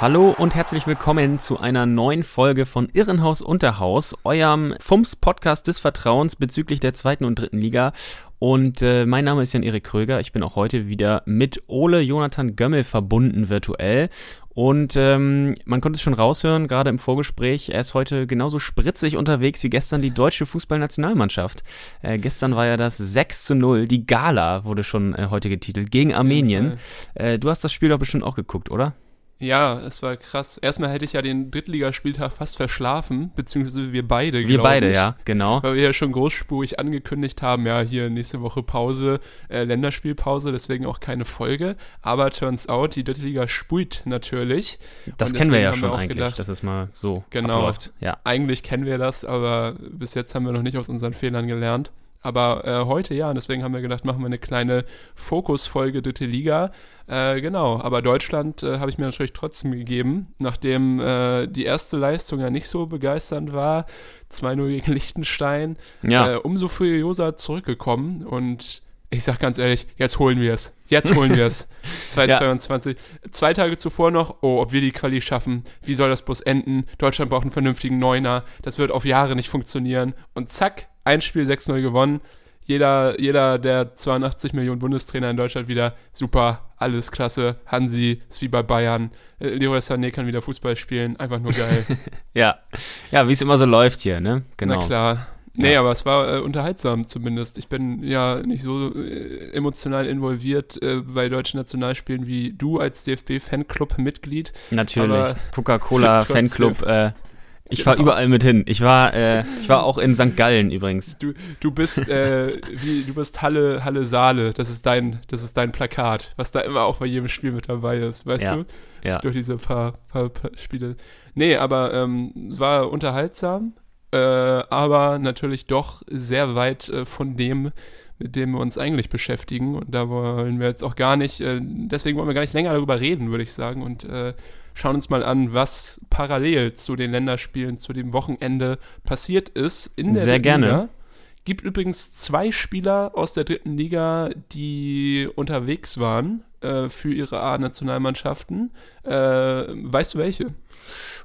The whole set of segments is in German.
Hallo und herzlich willkommen zu einer neuen Folge von Irrenhaus Unterhaus, eurem FUMS-Podcast des Vertrauens bezüglich der zweiten und dritten Liga. Und äh, mein Name ist Jan-Erik Kröger. Ich bin auch heute wieder mit Ole Jonathan Gömmel verbunden virtuell. Und ähm, man konnte es schon raushören, gerade im Vorgespräch, er ist heute genauso spritzig unterwegs wie gestern die deutsche Fußballnationalmannschaft. Äh, gestern war ja das 6 zu 0, die Gala wurde schon äh, heute getitelt, gegen Armenien. Äh, du hast das Spiel doch bestimmt auch geguckt, oder? Ja, es war krass. Erstmal hätte ich ja den Drittligaspieltag fast verschlafen, beziehungsweise wir beide, Wir beide, ich, ja, genau. Weil wir ja schon großspurig angekündigt haben, ja, hier nächste Woche Pause, äh, Länderspielpause, deswegen auch keine Folge. Aber turns out, die Drittliga spult natürlich. Das kennen wir ja schon wir eigentlich, gedacht, dass es mal so Genau. abläuft. Ja. Eigentlich kennen wir das, aber bis jetzt haben wir noch nicht aus unseren Fehlern gelernt. Aber äh, heute ja, und deswegen haben wir gedacht, machen wir eine kleine Fokusfolge Dritte Liga. Äh, genau, aber Deutschland äh, habe ich mir natürlich trotzdem gegeben, nachdem äh, die erste Leistung ja nicht so begeisternd war. 2-0 gegen Liechtenstein. Ja. Äh, umso furioser zurückgekommen und ich sag ganz ehrlich, jetzt holen wir es. Jetzt holen wir es. 2022. Zwei Tage zuvor noch, oh, ob wir die Quali schaffen, wie soll das bloß enden? Deutschland braucht einen vernünftigen Neuner, das wird auf Jahre nicht funktionieren. Und zack, ein Spiel 6-0 gewonnen. Jeder, jeder der 82 Millionen Bundestrainer in Deutschland wieder super, alles klasse. Hansi ist wie bei Bayern. Äh, Leroy Sané kann wieder Fußball spielen, einfach nur geil. Ja, ja wie es immer so läuft hier, ne? Genau. Na klar. Nee, Ja. aber es war äh, unterhaltsam zumindest. Ich bin ja nicht so äh, emotional involviert äh, bei deutschen Nationalspielen wie du als DFB-Fanclub-Mitglied. Natürlich. Aber Ich war Genau. überall mit hin. Ich war, äh, ich war auch in St. Gallen übrigens. Du, du bist äh, wie du bist Halle Halle Saale. Das ist dein das ist dein Plakat, was da immer auch bei jedem Spiel mit dabei ist, weißt Ja, du? ja. Durch diese paar, paar, paar Spiele. Nee, aber ähm, es war unterhaltsam, äh, aber natürlich doch sehr weit äh, von dem, mit dem wir uns eigentlich beschäftigen. Und da wollen wir jetzt auch gar nicht, äh, deswegen wollen wir gar nicht länger darüber reden, würde ich sagen. Und äh, schauen uns mal an, was parallel zu den Länderspielen, zu dem Wochenende passiert ist in der Sehr gerne. Liga. Gibt übrigens zwei Spieler aus der dritten Liga, die unterwegs waren äh, für ihre A-Nationalmannschaften. Äh, weißt du welche?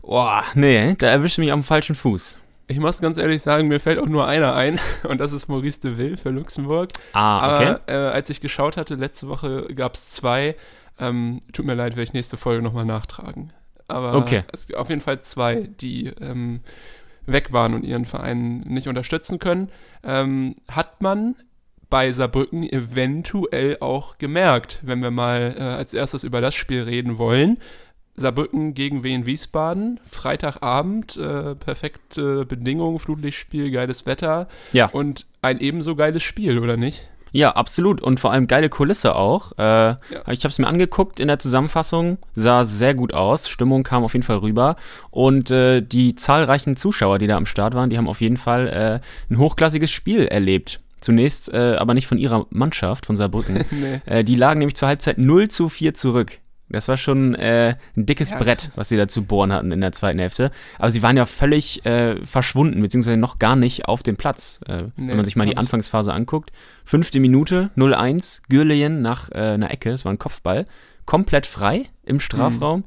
Boah, nee, da erwischt mich am falschen Fuß. Ich muss ganz ehrlich sagen, mir fällt auch nur einer ein und das ist Maurice de Ville für Luxemburg. Ah, okay. Aber äh, als ich geschaut hatte, letzte Woche gab es zwei. Ähm, tut mir leid, werde ich nächste Folge nochmal nachtragen. Aber Okay. es gibt auf jeden Fall zwei, die ähm, weg waren und ihren Verein nicht unterstützen können. Ähm, hat man bei Saarbrücken eventuell auch gemerkt, wenn wir mal äh, als erstes über das Spiel reden wollen. Saarbrücken gegen Wien Wiesbaden, Freitagabend, äh, perfekte Bedingungen, Flutlichtspiel, geiles Wetter Ja. und ein ebenso geiles Spiel, oder nicht? Ja, absolut. Und vor allem geile Kulisse auch. Äh, Ich habe es mir angeguckt in der Zusammenfassung, sah sehr gut aus. Stimmung kam auf jeden Fall rüber. Und äh, die zahlreichen Zuschauer, die da am Start waren, die haben auf jeden Fall äh, ein hochklassiges Spiel erlebt. Zunächst äh, aber nicht von ihrer Mannschaft, von Saarbrücken. Nee. äh, die lagen nämlich zur Halbzeit 0 zu 4 zurück. Das war schon äh, ein dickes Ja, Brett, was sie da zu bohren hatten in der zweiten Hälfte. Aber sie waren ja völlig äh, verschwunden, beziehungsweise noch gar nicht auf dem Platz. Äh, Nee, wenn man sich mal die Anfangsphase anguckt. Fünfte Minute, 0-1, Gürleyen nach äh, einer Ecke, es war ein Kopfball. Komplett frei im Strafraum.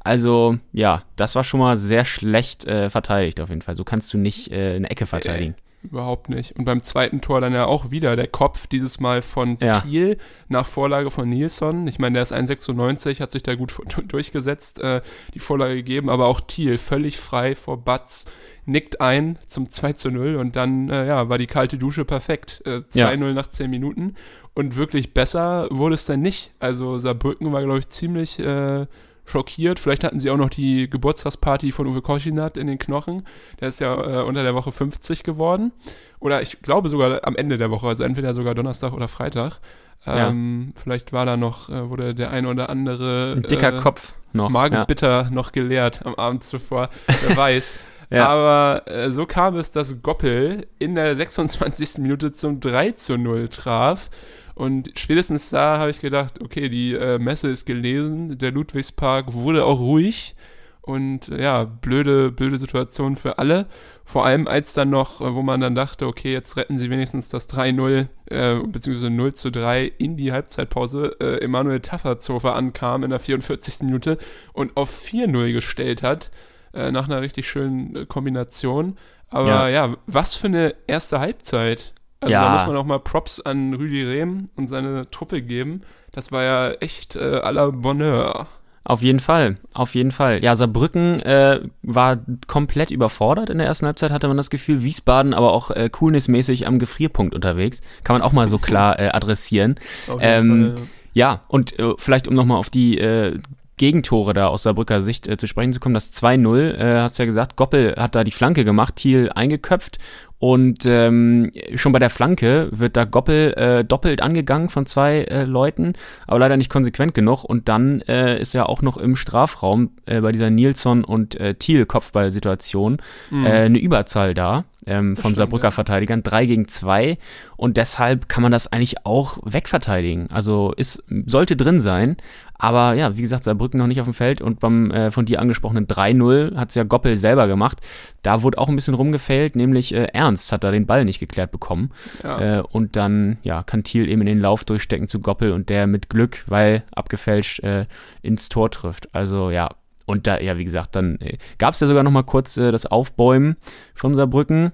Also, ja, das war schon mal sehr schlecht äh, verteidigt auf jeden Fall. So kannst du nicht äh, eine Ecke verteidigen. Überhaupt nicht. Und beim zweiten Tor dann ja auch wieder der Kopf, dieses Mal von Ja. Thiel nach Vorlage von Nilsson. Ich meine, der ist 1,96, hat sich da gut durchgesetzt, äh, die Vorlage gegeben, aber auch Thiel völlig frei vor Batz, nickt ein zum 2 zu 0 und dann äh, ja, war die kalte Dusche perfekt. Äh, 2-0 nach 10 Minuten. Und wirklich besser wurde es dann nicht. Also Saarbrücken war, glaube ich, ziemlich äh, schockiert. Vielleicht hatten sie auch noch die Geburtstagsparty von Uwe Koschinat in den Knochen. Der ist ja äh, unter der Woche 50 geworden. Oder ich glaube sogar am Ende der Woche, also entweder sogar Donnerstag oder Freitag. Ähm, Vielleicht war da noch, äh, wurde der ein oder andere Ein dicker äh, Kopf noch. ja. Magenbitter noch geleert am Abend zuvor. Wer weiß. Ja. Aber äh, so kam es, dass Goppel in der 26. Minute zum 3 zu 0 traf. Und spätestens da habe ich gedacht, okay, die äh, Messe ist gelesen, der Ludwigspark wurde auch ruhig. Und äh, ja, blöde, blöde Situation für alle. Vor allem als dann noch, äh, wo man dann dachte, okay, jetzt retten sie wenigstens das 3-0, äh, beziehungsweise 0 zu 3 in die Halbzeitpause, äh, Emanuel Tafferzofer ankam in der 44. Minute und auf 4-0 gestellt hat, äh, nach einer richtig schönen äh, Kombination. Aber ja. Ja. was für eine erste Halbzeit. Also Ja. da muss man auch mal Props an Rüdi Rehm und seine Truppe geben. Das war ja echt äh, à la Bonheur. Auf jeden Fall, auf jeden Fall. Ja, Saarbrücken äh, war komplett überfordert in der ersten Halbzeit, hatte man das Gefühl. Wiesbaden aber auch äh, coolnessmäßig am Gefrierpunkt unterwegs. Kann man auch mal so klar äh, adressieren. Ähm, Fall. Ja, und äh, vielleicht um nochmal auf die äh, Gegentore da aus Saarbrücker Sicht äh, zu sprechen zu kommen, das 2-0, äh, hast du ja gesagt, Goppel hat da die Flanke gemacht, Thiel eingeköpft. Und ähm, schon bei der Flanke wird da Goppel äh, doppelt angegangen von zwei äh, Leuten, aber leider nicht konsequent genug. Und dann äh, ist ja auch noch im Strafraum äh, bei dieser Nilsson und äh, Thiel Kopfballsituation. Mhm. äh, eine Überzahl da ähm, von stimmt, Saarbrücker ja. Verteidigern, 3 gegen 2 und deshalb kann man das eigentlich auch wegverteidigen. Also ist, sollte drin sein, aber ja, wie gesagt, Saarbrücken noch nicht auf dem Feld und beim äh, von dir angesprochenen 3-0 hat es ja Goppel selber gemacht. Da wurde auch ein bisschen rumgefällt, nämlich äh, Ernst hat da den Ball nicht geklärt bekommen. ja. Äh, und dann, ja, kann Thiel eben in den Lauf durchstecken zu Goppel und der mit Glück, weil abgefälscht, äh, ins Tor trifft. Also ja, und da, ja, wie gesagt, dann äh, gab es ja sogar noch mal kurz äh, das Aufbäumen von Saarbrücken.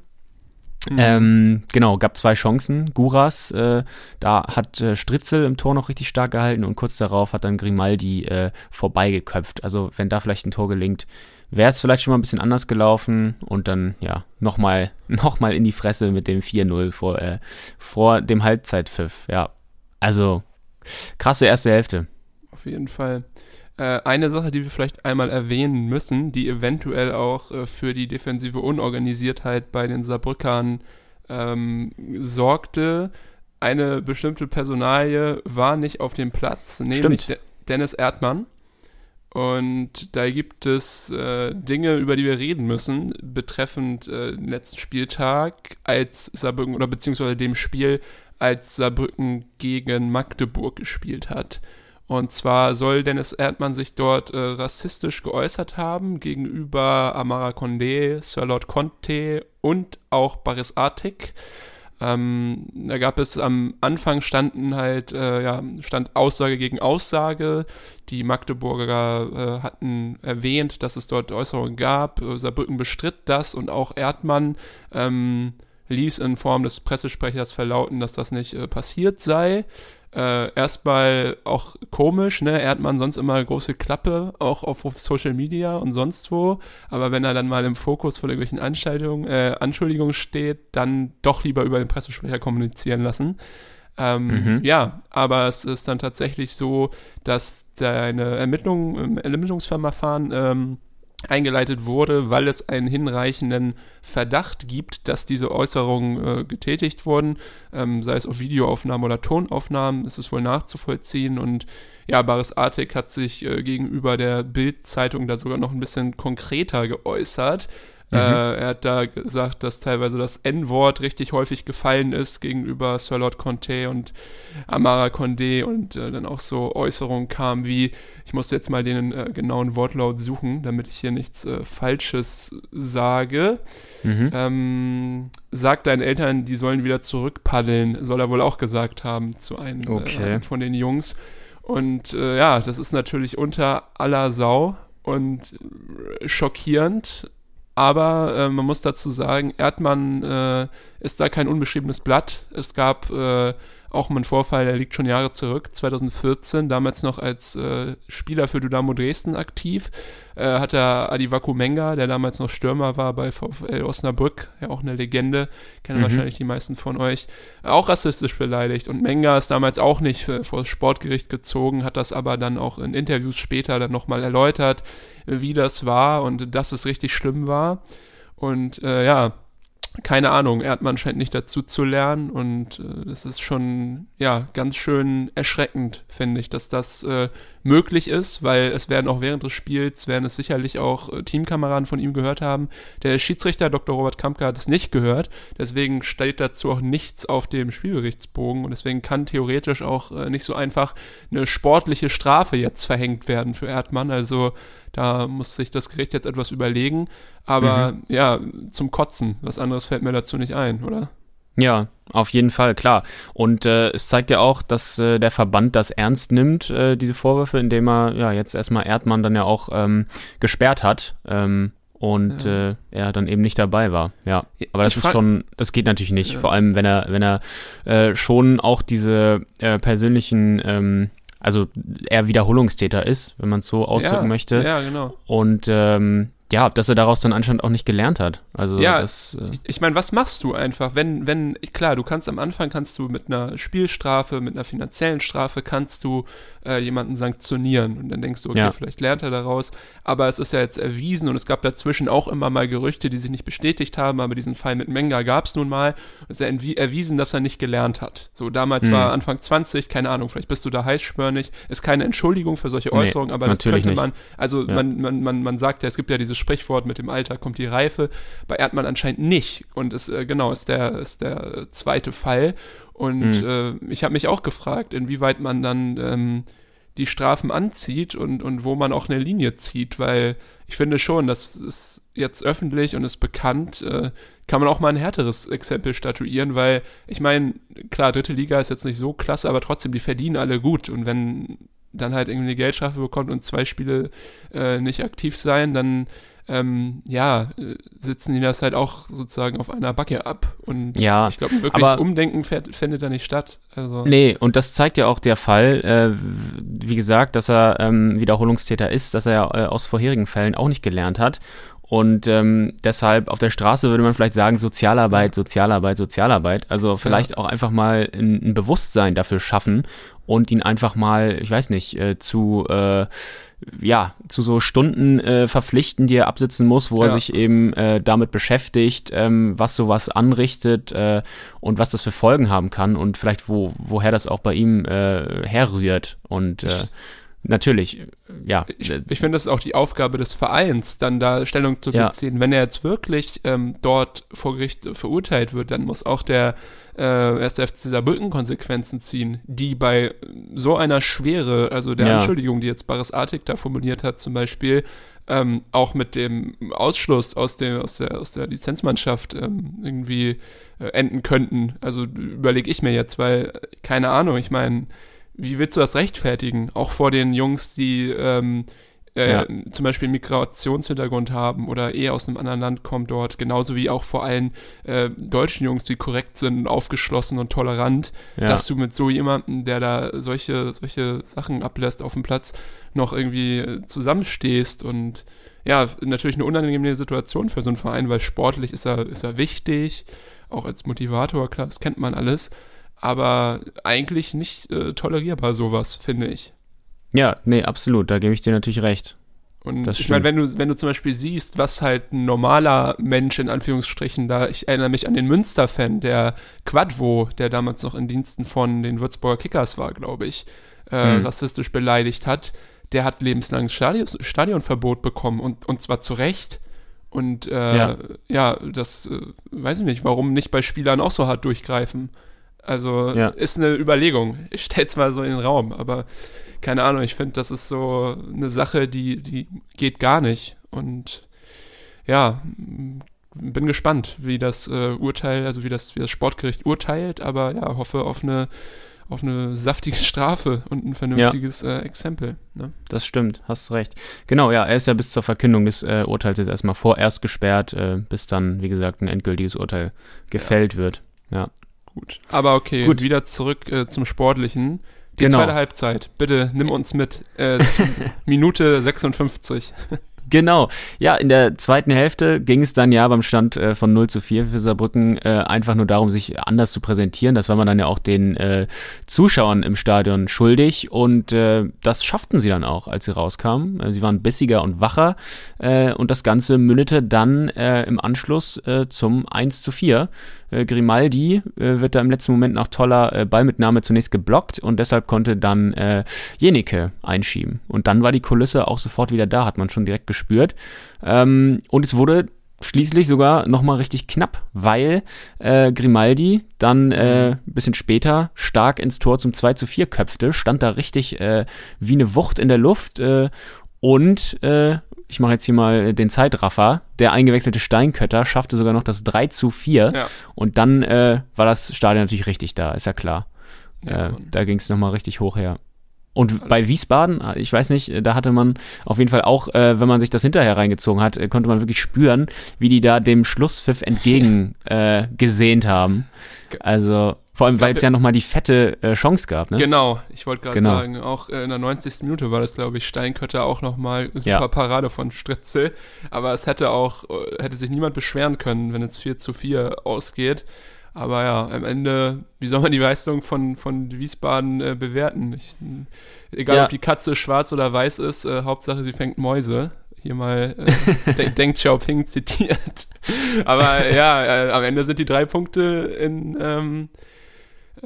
Mhm. Ähm, genau, gab zwei Chancen. Guras, äh, da hat äh, Stritzel im Tor noch richtig stark gehalten und kurz darauf hat dann Grimaldi äh, vorbeigeköpft. Also wenn da vielleicht ein Tor gelingt, wäre es vielleicht schon mal ein bisschen anders gelaufen und dann, ja, nochmal noch mal in die Fresse mit dem 4-0 vor, äh, vor dem Halbzeitpfiff. Ja, also krasse erste Hälfte. Auf jeden Fall. Äh, eine Sache, die wir vielleicht einmal erwähnen müssen, die eventuell auch äh, für die defensive Unorganisiertheit bei den Saarbrückern ähm, sorgte. Eine bestimmte Personalie war nicht auf dem Platz, nämlich. De Dennis Erdmann. Und da gibt es äh, Dinge, über die wir reden müssen, betreffend äh, den letzten Spieltag, als Saarbrücken oder beziehungsweise dem Spiel, als Saarbrücken gegen Magdeburg gespielt hat. Und zwar soll Dennis Erdmann sich dort äh, rassistisch geäußert haben gegenüber Amara Condé, Sir Lord Conte und auch Baris Artik. Ähm, da gab es am Anfang standen halt, äh, ja, stand Aussage gegen Aussage. Die Magdeburger äh, hatten erwähnt, dass es dort Äußerungen gab. Äh, Saarbrücken bestritt das und auch Erdmann ähm, ließ in Form des Pressesprechers verlauten, dass das nicht äh, passiert sei. Äh, erstmal auch komisch, ne? Erdmann sonst immer große Klappe, auch auf Social Media und sonst wo. Aber wenn er dann mal im Fokus von irgendwelchen Anschuldigungen, äh, Anschuldigungen steht, dann doch lieber über den Pressesprecher kommunizieren lassen. Ähm, Mhm. Ja, aber es ist dann tatsächlich so, dass eine Ermittlung im Ermittlungsverfahren ähm, eingeleitet wurde, weil es einen hinreichenden Verdacht gibt, dass diese Äußerungen äh, getätigt wurden, ähm, sei es auf Videoaufnahmen oder Tonaufnahmen, ist es wohl nachzuvollziehen und ja, Baris Artik hat sich äh, gegenüber der Bild-Zeitung da sogar noch ein bisschen konkreter geäußert. Äh, er hat da gesagt, dass teilweise das N-Wort richtig häufig gefallen ist gegenüber Sir Lord Conte und Amara Condé und äh, dann auch so Äußerungen kamen wie, ich musste jetzt mal den äh, genauen Wortlaut suchen, damit ich hier nichts äh, Falsches sage. Mhm. Ähm, sag deinen Eltern, die sollen wieder zurückpaddeln, soll er wohl auch gesagt haben zu einem, Okay. äh, einem von den Jungs. Und äh, ja, das ist natürlich unter aller Sau und schockierend. Aber äh, man muss dazu sagen, Erdmann äh, ist da kein unbeschriebenes Blatt. Es gab äh, auch mal einen Vorfall, der liegt schon Jahre zurück, 2014, damals noch als äh, Spieler für Dynamo Dresden aktiv, äh, hat er Adi Menga, der damals noch Stürmer war bei VfL Osnabrück, ja auch eine Legende, kennen Mhm. wahrscheinlich die meisten von euch, auch rassistisch beleidigt. Und Menga ist damals auch nicht äh, vor das Sportgericht gezogen, hat das aber dann auch in Interviews später dann nochmal erläutert, wie das war und dass es richtig schlimm war. Und äh, ja, keine Ahnung, Erdmann scheint nicht dazu zu lernen und äh, das ist schon, ja, ganz schön erschreckend, finde ich, dass das äh, möglich ist, weil es werden auch während des Spiels, werden es sicherlich auch äh, Teamkameraden von ihm gehört haben. Der Schiedsrichter Dr. Robert Kampke hat es nicht gehört, deswegen steht dazu auch nichts auf dem Spielberichtsbogen und deswegen kann theoretisch auch äh, nicht so einfach eine sportliche Strafe jetzt verhängt werden für Erdmann, also da muss sich das Gericht jetzt etwas überlegen. Aber mhm. ja, zum Kotzen. Was anderes fällt mir dazu nicht ein, oder? Ja, auf jeden Fall, klar. Und äh, es zeigt ja auch, dass äh, der Verband das ernst nimmt, äh, diese Vorwürfe, indem er ja jetzt erstmal Erdmann dann ja auch ähm, gesperrt hat. Ähm, und ja. äh, er dann eben nicht dabei war. Ja, aber das ich ist schon, das geht natürlich nicht. Ja. Vor allem, wenn er, wenn er äh, schon auch diese äh, persönlichen ähm, also er Wiederholungstäter ist, wenn man es so ausdrücken ja, möchte. Ja, genau. Und ähm, ja, dass er daraus dann anscheinend auch nicht gelernt hat. Also ja, das, äh ich, ich meine, was machst du einfach, wenn, wenn, klar, du kannst am Anfang kannst du mit einer Spielstrafe, mit einer finanziellen Strafe kannst du äh, jemanden sanktionieren und dann denkst du, okay, ja. vielleicht lernt er daraus, aber es ist ja jetzt erwiesen und es gab dazwischen auch immer mal Gerüchte, die sich nicht bestätigt haben, aber diesen Fall mit Menga gab es nun mal. Es ist ja erwiesen, dass er nicht gelernt hat. So, damals mhm. war Anfang 20, keine Ahnung, vielleicht bist du da heißspörnig, ist keine Entschuldigung für solche Äußerungen, nee, aber das könnte man, also ja. man, man, man, man sagt ja, es gibt ja dieses Sprichwort, mit dem Alter kommt die Reife. Bei Erdmann anscheinend nicht. Und ist, äh, genau, ist der, ist der zweite Fall. Und mhm. äh, ich habe mich auch gefragt, inwieweit man dann ähm, die Strafen anzieht und, und wo man auch eine Linie zieht, weil ich finde schon, das ist jetzt öffentlich und ist bekannt, äh, kann man auch mal ein härteres Exempel statuieren, weil ich meine, klar, dritte Liga ist jetzt nicht so klasse, aber trotzdem, die verdienen alle gut und wenn dann halt irgendwie eine Geldstrafe bekommt und zwei Spiele äh, nicht aktiv sein, dann ähm, ja, äh, sitzen die das halt auch sozusagen auf einer Backe ab. Und ja, ich glaube, wirklich aber, Umdenken findet da nicht statt. Also. Nee, und das zeigt ja auch der Fall, äh, wie gesagt, dass er ähm, Wiederholungstäter ist, dass er äh, aus vorherigen Fällen auch nicht gelernt hat. Und ähm, deshalb auf der Straße würde man vielleicht sagen, Sozialarbeit, Sozialarbeit, Sozialarbeit. Also vielleicht ja. auch einfach mal ein, ein, Bewusstsein dafür schaffen und ihn einfach mal, ich weiß nicht, äh, zu äh, ja, zu so Stunden äh, verpflichten, die er absitzen muss, wo ja. er sich eben äh, damit beschäftigt, ähm, was sowas anrichtet äh, und was das für Folgen haben kann und vielleicht wo, woher das auch bei ihm äh, herrührt. Und äh, natürlich, ja. Ich, ich finde, das ist auch die Aufgabe des Vereins, dann da Stellung zu beziehen. Ja. Wenn er jetzt wirklich ähm, dort vor Gericht verurteilt wird, dann muss auch der äh, erste FC Saarbrücken Konsequenzen ziehen, die bei so einer Schwere, also der ja. Entschuldigung, die jetzt Baris Artig da formuliert hat, zum Beispiel, ähm, auch mit dem Ausschluss aus, dem, aus, der, aus der Lizenzmannschaft ähm, irgendwie äh, enden könnten. Also überlege ich mir jetzt, weil, keine Ahnung, ich meine, wie willst du das rechtfertigen? Auch vor den Jungs, die ähm, äh, ja. zum Beispiel einen Migrationshintergrund haben oder eher aus einem anderen Land kommen dort, genauso wie auch vor allem äh, deutschen Jungs, die korrekt sind und aufgeschlossen und tolerant, ja. dass du mit so jemandem, der da solche, solche Sachen ablässt auf dem Platz, noch irgendwie äh, zusammenstehst und ja, natürlich eine unangenehme Situation für so einen Verein, weil sportlich ist er, ist er wichtig, auch als Motivator, klar, das kennt man alles, aber eigentlich nicht äh, tolerierbar sowas, finde ich. Ja, nee, absolut, da gebe ich dir natürlich recht. Und das ich meine, wenn du, wenn du zum Beispiel siehst, was halt ein normaler Mensch in Anführungsstrichen da, ich erinnere mich an den Münster-Fan, der Quadvo, der damals noch in Diensten von den Würzburger Kickers war, glaube ich, äh, hm. rassistisch beleidigt hat, der hat lebenslanges Stadion, Stadionverbot bekommen und, und zwar zu Recht. Und äh, ja. ja. das äh, weiß ich nicht, warum nicht bei Spielern auch so hart durchgreifen. Also ja. ist eine Überlegung. Ich stell's mal so in den Raum, aber keine Ahnung, ich finde, das ist so eine Sache, die, die geht gar nicht. Und ja, bin gespannt, wie das äh, Urteil, also wie das, wie das Sportgericht urteilt, aber ja, hoffe auf eine auf eine saftige Strafe und ein vernünftiges ja. äh, Exempel. Ne? Das stimmt, hast recht. Genau, ja, er ist ja bis zur Verkündung des äh, Urteils jetzt erstmal vorerst gesperrt, äh, bis dann, wie gesagt, ein endgültiges Urteil gefällt ja. wird. Ja. Gut. Aber okay, Gut. wieder zurück äh, zum Sportlichen. Die genau. zweite Halbzeit, bitte nimm uns mit äh, Minute 56. Genau. Ja, in der zweiten Hälfte ging es dann ja beim Stand äh, von 0 zu 4 für Saarbrücken äh, einfach nur darum, sich anders zu präsentieren. Das war man dann ja auch den äh, Zuschauern im Stadion schuldig und äh, das schafften sie dann auch, als sie rauskamen. Äh, sie waren bissiger und wacher äh, und das Ganze mündete dann im Anschluss zum 1 zu 4. Äh, Grimaldi äh, wird da im letzten Moment nach toller äh, Ballmitnahme zunächst geblockt und deshalb konnte dann äh, Jenike einschieben. Und dann war die Kulisse auch sofort wieder da, hat man schon direkt gespürt. Ähm, und es wurde schließlich sogar nochmal richtig knapp, weil äh, Grimaldi dann äh, ein bisschen später stark ins Tor zum 2 zu 4 köpfte, stand da richtig äh, wie eine Wucht in der Luft und ich mache jetzt hier mal den Zeitraffer, der eingewechselte Steinkötter schaffte sogar noch das 3 zu 4 Ja. und dann äh, war das Stadion natürlich richtig da, ist ja klar. Ja, äh, da ging es nochmal richtig hoch her. Und bei Wiesbaden, ich weiß nicht, da hatte man auf jeden Fall auch, äh, wenn man sich das hinterher reingezogen hat, äh, konnte man wirklich spüren, wie die da dem Schlusspfiff entgegen äh, gesehnt haben. Also vor allem, weil es ja nochmal die fette äh, Chance gab. Ne? Genau, ich wollte gerade Genau. sagen, auch äh, in der 90. Minute war das, glaube ich, Steinkötter auch nochmal super Ja. Parade von Stritzel. Aber es hätte auch, äh, hätte sich niemand beschweren können, wenn es 4 zu 4 ausgeht. Aber ja, am Ende, wie soll man die Leistung von, von Wiesbaden äh, bewerten? Ich, egal, Ja. ob die Katze schwarz oder weiß ist, äh, Hauptsache sie fängt Mäuse. Hier mal äh, De Deng Xiaoping zitiert. Aber ja, äh, am Ende sind die drei Punkte in, ähm,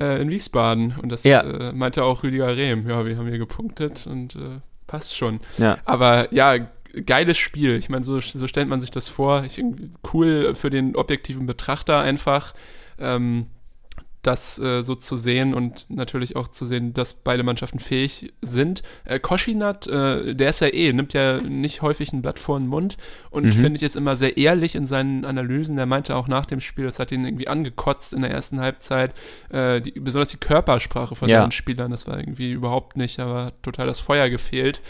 äh, in Wiesbaden. Und das Ja. äh, meinte auch Rüdiger Rehm. Ja, wir haben hier gepunktet und äh, passt schon. Ja. Aber ja, geiles Spiel. Ich meine, so, so stellt man sich das vor. Ich, cool für den objektiven Betrachter einfach. Ähm, das äh, so zu sehen und natürlich auch zu sehen, dass beide Mannschaften fähig sind. Äh, Koschinat, äh, der ist ja eh, nimmt ja nicht häufig ein Blatt vor den Mund und Mhm. finde ich ist immer sehr ehrlich in seinen Analysen. Der meinte auch nach dem Spiel, das hat ihn irgendwie angekotzt in der ersten Halbzeit, äh, die, besonders die Körpersprache von Ja. seinen Spielern, das war irgendwie überhaupt nicht, aber hat total das Feuer gefehlt.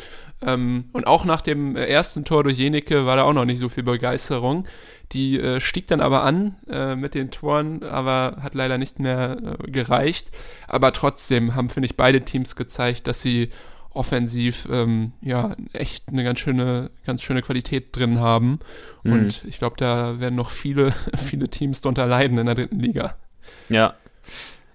Ähm, und auch nach dem äh, ersten Tor durch Jenike war da auch noch nicht so viel Begeisterung. Die äh, stieg dann aber an äh, mit den Toren, aber hat leider nicht mehr äh, gereicht. Aber trotzdem haben, finde ich, beide Teams gezeigt, dass sie offensiv ähm, ja echt eine ganz schöne, ganz schöne Qualität drin haben. Mhm. Und ich glaube, da werden noch viele, viele Teams drunter leiden in der dritten Liga. Ja.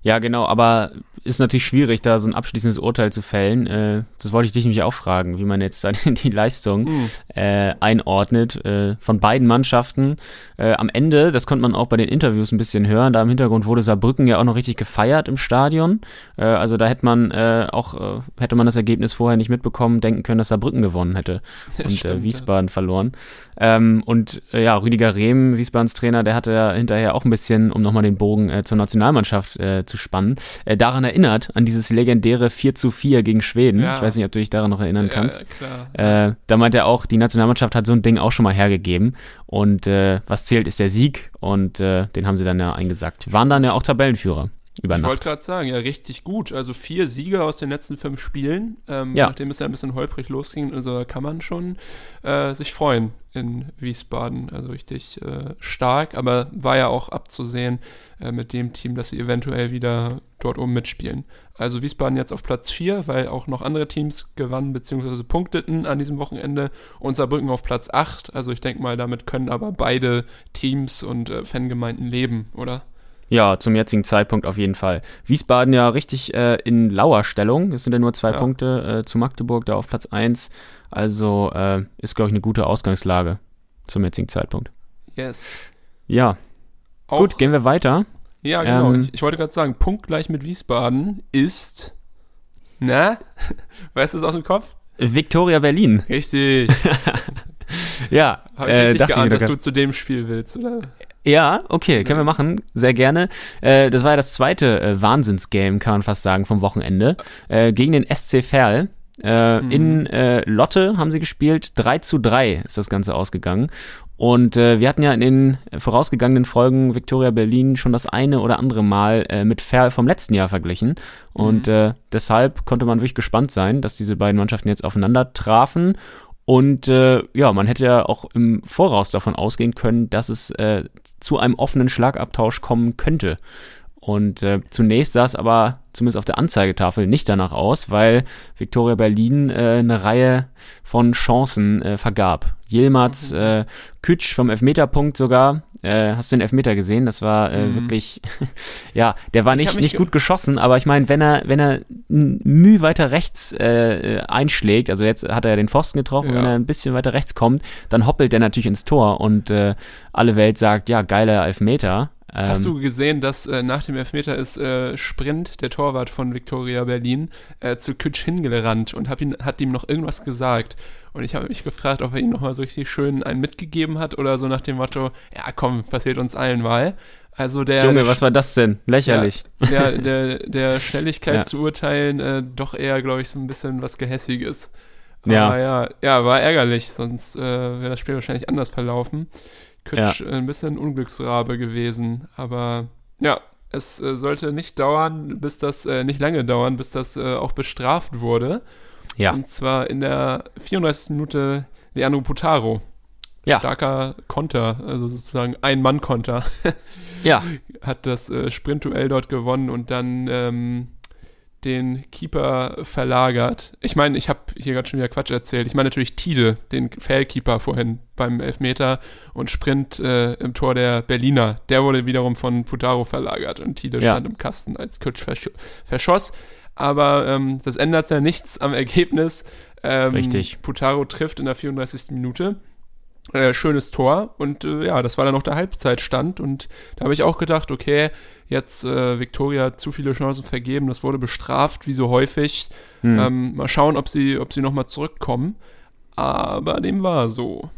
Ja, genau, aber ist natürlich schwierig, da so ein abschließendes Urteil zu fällen. Äh, das wollte ich dich nämlich auch fragen, wie man jetzt dann die Leistung Hm. äh, einordnet äh, von beiden Mannschaften. Am Ende, das konnte man auch bei den Interviews ein bisschen hören, da im Hintergrund wurde Saarbrücken ja auch noch richtig gefeiert im Stadion. Also da hätte man auch, hätte man das Ergebnis vorher nicht mitbekommen, denken können, dass Saarbrücken gewonnen hätte und stimmt, äh, ja. Wiesbaden verloren. Ähm, und ja, Rüdiger Rehm, Wiesbadens Trainer, der hatte ja hinterher auch ein bisschen, um nochmal den Bogen zur Nationalmannschaft äh, zu spannen, äh, daran erinnert, an dieses legendäre 4 zu 4 gegen Schweden. Ja. Ich weiß nicht, ob du dich daran noch erinnern kannst. Ja, klar. Äh, da meint er auch, die Nationalmannschaft hat so ein Ding auch schon mal hergegeben. Und äh, was zählt, ist der Sieg. Und äh, den haben sie dann ja eingesackt. Waren dann ja auch Tabellenführer über Ich wollte gerade sagen, ja, richtig gut. Also vier Siege aus den letzten fünf Spielen, ähm, Ja. nachdem es ja ein bisschen holprig losging. Also kann man schon äh, sich freuen in Wiesbaden. Also richtig äh, stark, aber war ja auch abzusehen äh, mit dem Team, dass sie eventuell wieder dort oben mitspielen. Also Wiesbaden jetzt auf Platz vier, weil auch noch andere Teams gewannen bzw. punkteten an diesem Wochenende und Saarbrücken auf Platz acht. Also ich denke mal, damit können aber beide Teams und äh, Fangemeinden leben, oder? Ja, zum jetzigen Zeitpunkt auf jeden Fall. Wiesbaden ja richtig äh, in lauer Stellung. Es sind ja nur zwei Ja. Punkte äh, zu Magdeburg, da auf Platz 1. Also äh, ist, glaube ich, eine gute Ausgangslage zum jetzigen Zeitpunkt. Yes. Ja, Auch, gut, gehen wir weiter. Ja, genau. Ähm, ich, ich wollte gerade sagen, punktgleich mit Wiesbaden ist. Na? Weißt du es aus dem Kopf? Viktoria Berlin. Richtig. Ja, Habe ich äh, richtig dachte geahnt, mir, dass du zu dem Spiel willst, oder? Ja, okay, können wir machen. Sehr gerne. Äh, das war ja das zweite äh, Wahnsinnsgame, kann man fast sagen, vom Wochenende. Äh, gegen den SC Verl. Äh, Mhm. In äh, Lotte haben sie gespielt. 3 zu 3 ist das Ganze ausgegangen. Und äh, wir hatten ja in den vorausgegangenen Folgen Victoria Berlin schon das eine oder andere Mal äh, mit Verl vom letzten Jahr verglichen. Und äh, deshalb konnte man wirklich gespannt sein, dass diese beiden Mannschaften jetzt aufeinander trafen. Und äh, ja, man hätte ja auch im Voraus davon ausgehen können, dass es äh, zu einem offenen Schlagabtausch kommen könnte. Und äh, zunächst sah es aber zumindest auf der Anzeigetafel nicht danach aus, weil Viktoria Berlin äh, eine Reihe von Chancen äh, vergab. Yilmaz, Mhm. äh, Kütsch vom Elfmeterpunkt sogar. Äh, hast du den Elfmeter gesehen? Das war äh, Mhm. wirklich, ja, der war Ich nicht, nicht gut geschossen, aber ich meine, wenn er, wenn er Mühe weiter rechts äh, äh, einschlägt, also jetzt hat er ja den Pfosten getroffen, Ja. wenn er ein bisschen weiter rechts kommt, dann hoppelt er natürlich ins Tor und äh, alle Welt sagt, ja, geiler Elfmeter. Ähm, Hast du gesehen, dass äh, nach dem Elfmeter ist äh, Sprint, der Torwart von Viktoria Berlin, äh, zu Kütsch hingerannt und hab ihn, hat ihm noch irgendwas gesagt. Und ich habe mich gefragt, ob er ihm nochmal so richtig schön einen mitgegeben hat oder so nach dem Motto, ja komm, passiert uns allen mal. Also der, Junge, was war das denn? Lächerlich. der, der, der Schnelligkeit Ja. zu urteilen, äh, doch eher, glaube ich, so ein bisschen was Gehässiges. Ja. Ja, ja, war ärgerlich, sonst äh, wäre das Spiel wahrscheinlich anders verlaufen. Kütsch äh, ein bisschen Unglücksrabe gewesen, aber ja, es äh, sollte nicht dauern, bis das, äh, nicht lange dauern, bis das äh, auch bestraft wurde. Ja. Und zwar in der 34. Minute Leandro Putaro. Ja. Starker Konter, also sozusagen Ein-Mann-Konter Ja. hat das äh, Sprintduell dort gewonnen und dann ähm, den Keeper verlagert. Ich meine, ich habe hier gerade schon wieder Quatsch erzählt. Ich meine natürlich Tide, den Feldkeeper vorhin beim Elfmeter und Sprint äh, im Tor der Berliner. Der wurde wiederum von Putaro verlagert und Tide Ja. stand im Kasten, als Kutsch versch verschoss. Aber ähm, das ändert ja nichts am Ergebnis. Ähm, Richtig. Putaro trifft in der 34. Minute. Äh, schönes Tor und äh, ja, das war dann noch der Halbzeitstand und da habe ich auch gedacht, okay, jetzt äh, Viktoria hat zu viele Chancen vergeben, das wurde bestraft, wie so häufig. Hm. Ähm, mal schauen, ob sie, ob sie nochmal zurückkommen. Aber dem war so.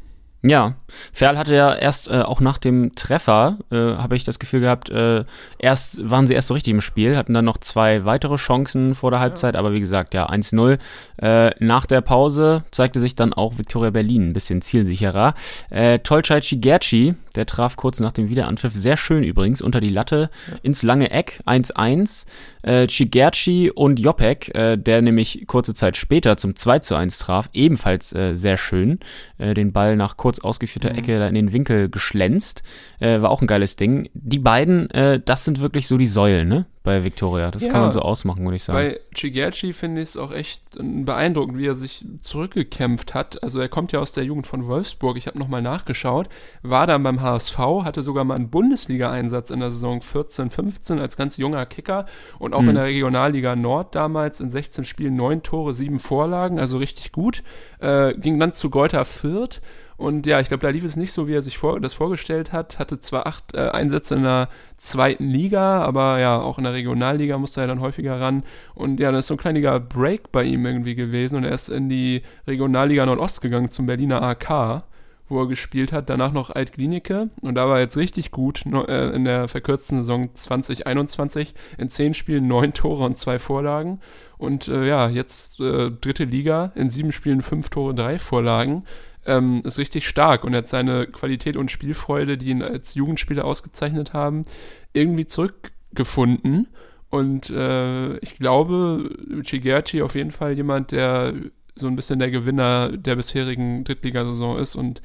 Ja, Ferl hatte ja erst äh, auch nach dem Treffer, äh, habe ich das Gefühl gehabt, äh, erst waren sie erst so richtig im Spiel, hatten dann noch zwei weitere Chancen vor der Halbzeit, aber wie gesagt, ja, 1-0. Äh, nach der Pause zeigte sich dann auch Viktoria Berlin ein bisschen zielsicherer. Äh, Tolchai Cigerci, der traf kurz nach dem Wiederanpfiff, sehr schön übrigens, unter die Latte ins lange Eck, 1-1. Äh, Cigerci und Jopek, äh, der nämlich kurze Zeit später zum 2-1 traf, ebenfalls äh, sehr schön, äh, den Ball nach kurz ausgeführter Ecke da in den Winkel geschlänzt. Äh, war auch ein geiles Ding. Die beiden, äh, das sind wirklich so die Säulen, ne? Bei Viktoria. Das Ja. kann man so ausmachen, würde ich sagen. Bei Chigerci finde ich es auch echt beeindruckend, wie er sich zurückgekämpft hat. Also er kommt ja aus der Jugend von Wolfsburg. Ich habe nochmal nachgeschaut. War dann beim HSV, hatte sogar mal einen Bundesliga-Einsatz in der Saison 14, 15 als ganz junger Kicker und auch in der Regionalliga Nord damals in 16 Spielen neun Tore, sieben Vorlagen, also richtig gut. Äh, ging dann zu Greuther Fürth und ja, ich glaube, da lief es nicht so, wie er sich vor, das vorgestellt hat. Hatte zwar acht äh, Einsätze in der zweiten Liga, aber ja, auch in der Regionalliga musste er dann häufiger ran. Und ja, dann ist so ein kleiner Break bei ihm irgendwie gewesen und er ist in die Regionalliga Nordost gegangen zum Berliner AK, wo er gespielt hat. Danach noch Altklinike und da war er jetzt richtig gut äh, in der verkürzten Saison 2021. In zehn Spielen neun Tore und zwei Vorlagen. Und äh, ja, jetzt äh, dritte Liga, in sieben Spielen fünf Tore, drei Vorlagen ähm, ist richtig stark und hat seine Qualität und Spielfreude, die ihn als Jugendspieler ausgezeichnet haben, irgendwie zurückgefunden. Und äh, ich glaube, Chigerci auf jeden Fall jemand, der so ein bisschen der Gewinner der bisherigen Drittligasaison ist und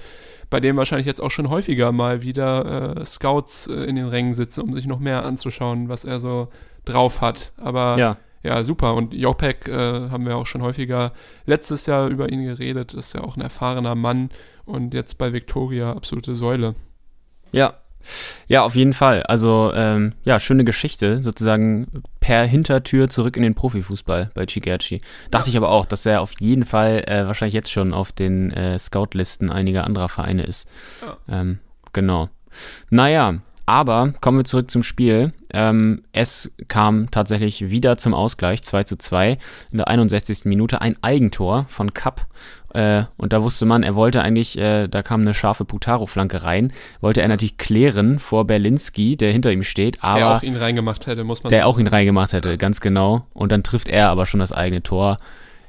bei dem wahrscheinlich jetzt auch schon häufiger mal wieder äh, Scouts äh, in den Rängen sitzen, um sich noch mehr anzuschauen, was er so drauf hat. Aber ja. Ja, super. Und Jopek äh, haben wir auch schon häufiger letztes Jahr über ihn geredet. Ist ja auch ein erfahrener Mann und jetzt bei Victoria absolute Säule. Ja. Ja, auf jeden Fall. Also, ähm, ja, schöne Geschichte, sozusagen per Hintertür zurück in den Profifußball bei Chigerci. Dachte ich aber auch, dass er auf jeden Fall äh, wahrscheinlich jetzt schon auf den äh, Scout-Listen einiger anderer Vereine ist. Ähm, genau. Naja, aber kommen wir zurück zum Spiel. Ähm, es kam tatsächlich wieder zum Ausgleich, 2 zu 2, in der 61. Minute ein Eigentor von Kapp. Äh, und da wusste man, er wollte eigentlich, äh, da kam eine scharfe Putaro-Flanke rein, wollte er natürlich klären vor Berlinski, der hinter ihm steht, aber der auch ihn reingemacht hätte, muss man der sagen. auch ihn reingemacht hätte, ganz genau. Und dann trifft er aber schon das eigene Tor.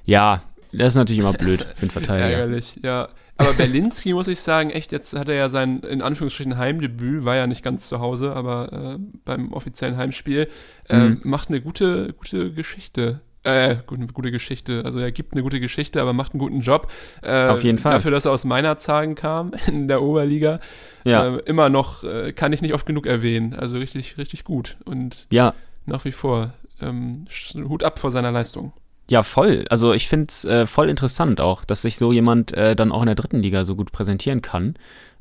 Ja, das ist natürlich immer blöd für den Verteidiger. Ärgerlich, ja. Aber Berlinski, muss ich sagen, echt, jetzt hat er ja sein, in Anführungsstrichen, Heimdebüt, war ja nicht ganz zu Hause, aber äh, beim offiziellen Heimspiel, äh, Mhm. macht eine gute, gute Geschichte. äh, gute, gute Geschichte. Also er gibt eine gute Geschichte, aber macht einen guten Job. Äh, Auf jeden Fall. Dafür, dass er aus meiner Zagen kam in der Oberliga. Ja. Äh, immer noch, äh, kann ich nicht oft genug erwähnen. Also richtig, richtig gut. Und Ja, nach wie vor ähm, Hut ab vor seiner Leistung. Ja, voll. Also ich finde es äh, voll interessant auch, dass sich so jemand äh, dann auch in der dritten Liga so gut präsentieren kann.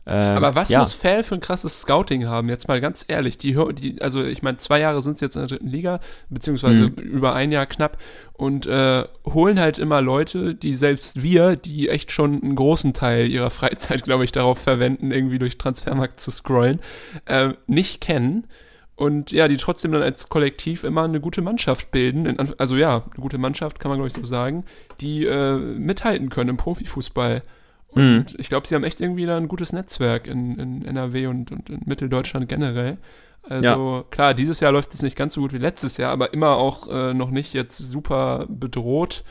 Ähm, Aber was ja. muss Fell für ein krasses Scouting haben? Jetzt mal ganz ehrlich. Die, die also ich meine, zwei Jahre sind sie jetzt in der dritten Liga, beziehungsweise Mhm. über ein Jahr knapp und äh, holen halt immer Leute, die selbst wir, die echt schon einen großen Teil ihrer Freizeit, glaube ich, darauf verwenden, irgendwie durch Transfermarkt zu scrollen, äh, nicht kennen. Und ja, die trotzdem dann als Kollektiv immer eine gute Mannschaft bilden. Also ja, eine gute Mannschaft, kann man glaube ich so sagen, die äh, mithalten können im Profifußball. Mhm. Und ich glaube, sie haben echt irgendwie da ein gutes Netzwerk in, in NRW und, und in Mitteldeutschland generell. Also klar, dieses Jahr läuft es nicht ganz so gut wie letztes Jahr, aber immer auch äh, noch nicht jetzt super bedroht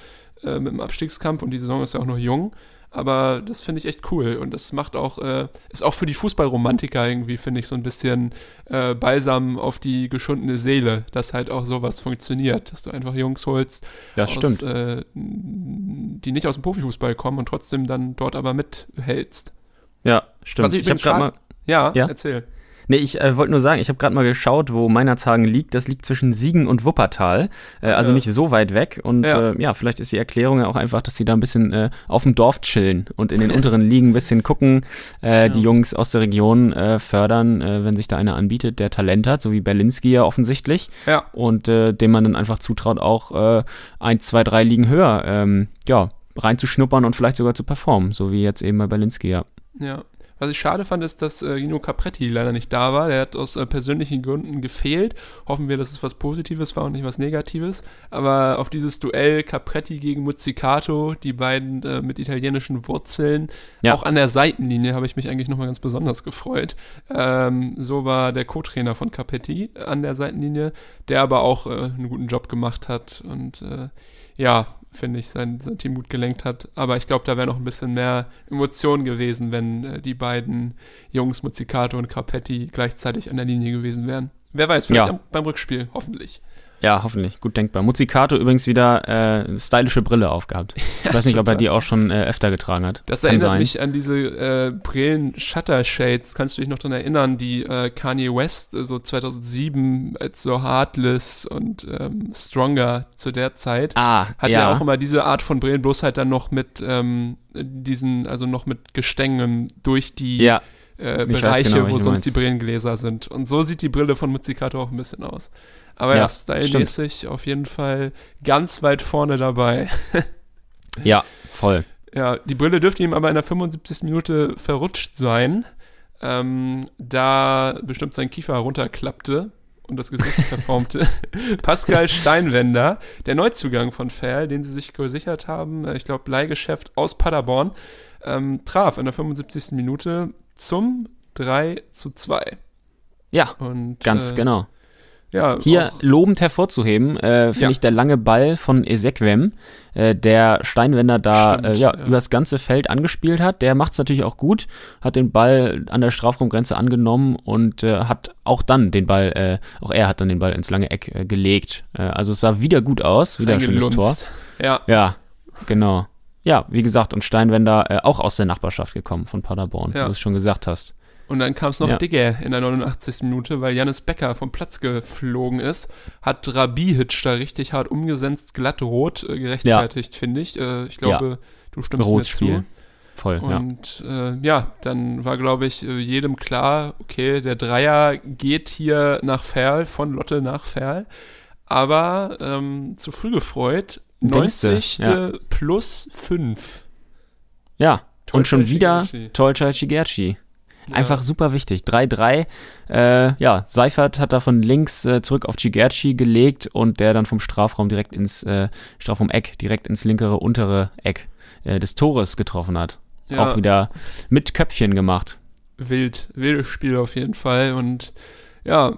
äh, mit dem Abstiegskampf und die Saison ist ja auch noch jung. Aber das finde ich echt cool und das macht auch, äh, ist auch für die Fußballromantiker irgendwie, finde ich, so ein bisschen äh, Balsam auf die geschundene Seele, dass halt auch sowas funktioniert, dass du einfach Jungs holst, Das aus, stimmt. Äh, die nicht aus dem Profifußball kommen und trotzdem dann dort aber mithältst. Ja, stimmt. Was ich ich habe gerade mal Ja, Ja? erzähl. Nee, ich äh, wollte nur sagen, ich habe gerade mal geschaut, wo Meinerzhagen liegt. Das liegt zwischen Siegen und Wuppertal, äh, also Ja. nicht so weit weg. Und Ja. ja. Äh, ja, vielleicht ist die Erklärung ja auch einfach, dass sie da ein bisschen äh, auf dem Dorf chillen und in den unteren Ligen ein bisschen gucken, äh, die Jungs aus der Region äh, fördern, äh, wenn sich da einer anbietet, der Talent hat, so wie Berlinski ja offensichtlich. Ja. Und äh, dem man dann einfach zutraut, auch äh, ein, zwei, drei Ligen höher, ähm, ja, reinzuschnuppern und vielleicht sogar zu performen, so wie jetzt eben bei Berlinski, ja. Ja. Was ich schade fand, ist, dass äh, Gino Capretti leider nicht da war. Der hat aus äh, persönlichen Gründen gefehlt. Hoffen wir, dass es was Positives war und nicht was Negatives. Aber auf dieses Duell Capretti gegen Muzzicato, die beiden äh, mit italienischen Wurzeln, Ja. auch an der Seitenlinie habe ich mich eigentlich nochmal ganz besonders gefreut. Ähm, so war der Co-Trainer von Capretti an der Seitenlinie, der aber auch äh, einen guten Job gemacht hat und äh, ja, finde ich, sein, sein Team gut gelenkt hat. Aber ich glaube, da wäre noch ein bisschen mehr Emotion gewesen, wenn äh, die beiden Jungs, Muzzicato und Carpetti, gleichzeitig an der Linie gewesen wären. Wer weiß, vielleicht Ja. am, beim Rückspiel, hoffentlich. Ja, hoffentlich. Gut denkbar. Muzzicato übrigens wieder äh, stylische Brille aufgehabt. Ich weiß nicht, ob er die auch schon äh, öfter getragen hat. Das Kann erinnert sein. mich an diese äh, Brillen-Shutter-Shades. Kannst du dich noch daran erinnern, die äh, Kanye West äh, so 2007 als so Heartless und ähm, Stronger zu der Zeit Ah, hat ja. ja. auch immer diese Art von Brillen, bloß halt dann noch mit ähm, diesen, also noch mit Gestängen durch die ja, äh, weiß Bereiche, genau, wo sonst meinst. die Brillengläser sind. Und so sieht die Brille von Muzzicato auch ein bisschen aus. Aber ja, Ja, stylmäßig auf jeden Fall ganz weit vorne dabei. ja, voll. Ja, die Brille dürfte ihm aber in der 75. Minute verrutscht sein, ähm, da bestimmt sein Kiefer runterklappte und das Gesicht verformte. Pascal Steinwender, der Neuzugang von Fair, den sie sich gesichert haben, äh, ich glaube Leihgeschäft aus Paderborn, ähm, traf in der 75. Minute zum 3 zu 2. Ja, Und, ganz äh, genau. Ja, Hier lobend hervorzuheben, äh, finde Ja. ich der lange Ball von Ezequem, äh, der Steinwender da Stimmt, äh, ja, ja. übers ganze Feld angespielt hat. Der macht es natürlich auch gut, hat den Ball an der Strafraumgrenze angenommen und äh, hat auch dann den Ball, äh, auch er hat dann den Ball ins lange Eck äh, gelegt. Äh, also es sah wieder gut aus, wieder ein schönes Tor. Ja, Ja, genau. Ja, wie gesagt, und Steinwender äh, auch aus der Nachbarschaft gekommen von Paderborn, Ja. wie du es schon gesagt hast. Und dann kam es noch Ja. Digger in der 89. Minute, weil Janis Becker vom Platz geflogen ist. Hat Rabihic da richtig hart umgesetzt, glatt rot äh, gerechtfertigt, finde ich. Äh, ich glaube, du stimmst Rotes mir Spiel. zu. Voll, ja. Und äh, ja, dann war, glaube ich, äh, jedem klar, okay, der Dreier geht hier nach Ferl, von Lotte nach Ferl. Aber ähm, zu früh gefreut, Denkste, 90. ja. plus 5. Ja, und schon wieder. Tolcay Shigerchi. Ja. Einfach super wichtig. 3-3. Äh, ja, Seifert hat da von links äh, zurück auf Gigerci gelegt und der dann vom Strafraum direkt ins äh, Strafraum-Eck, direkt ins linkere, untere Eck äh, des Tores getroffen hat. Ja. Auch wieder mit Köpfchen gemacht. wild, wildes Spiel auf jeden Fall. Und ja,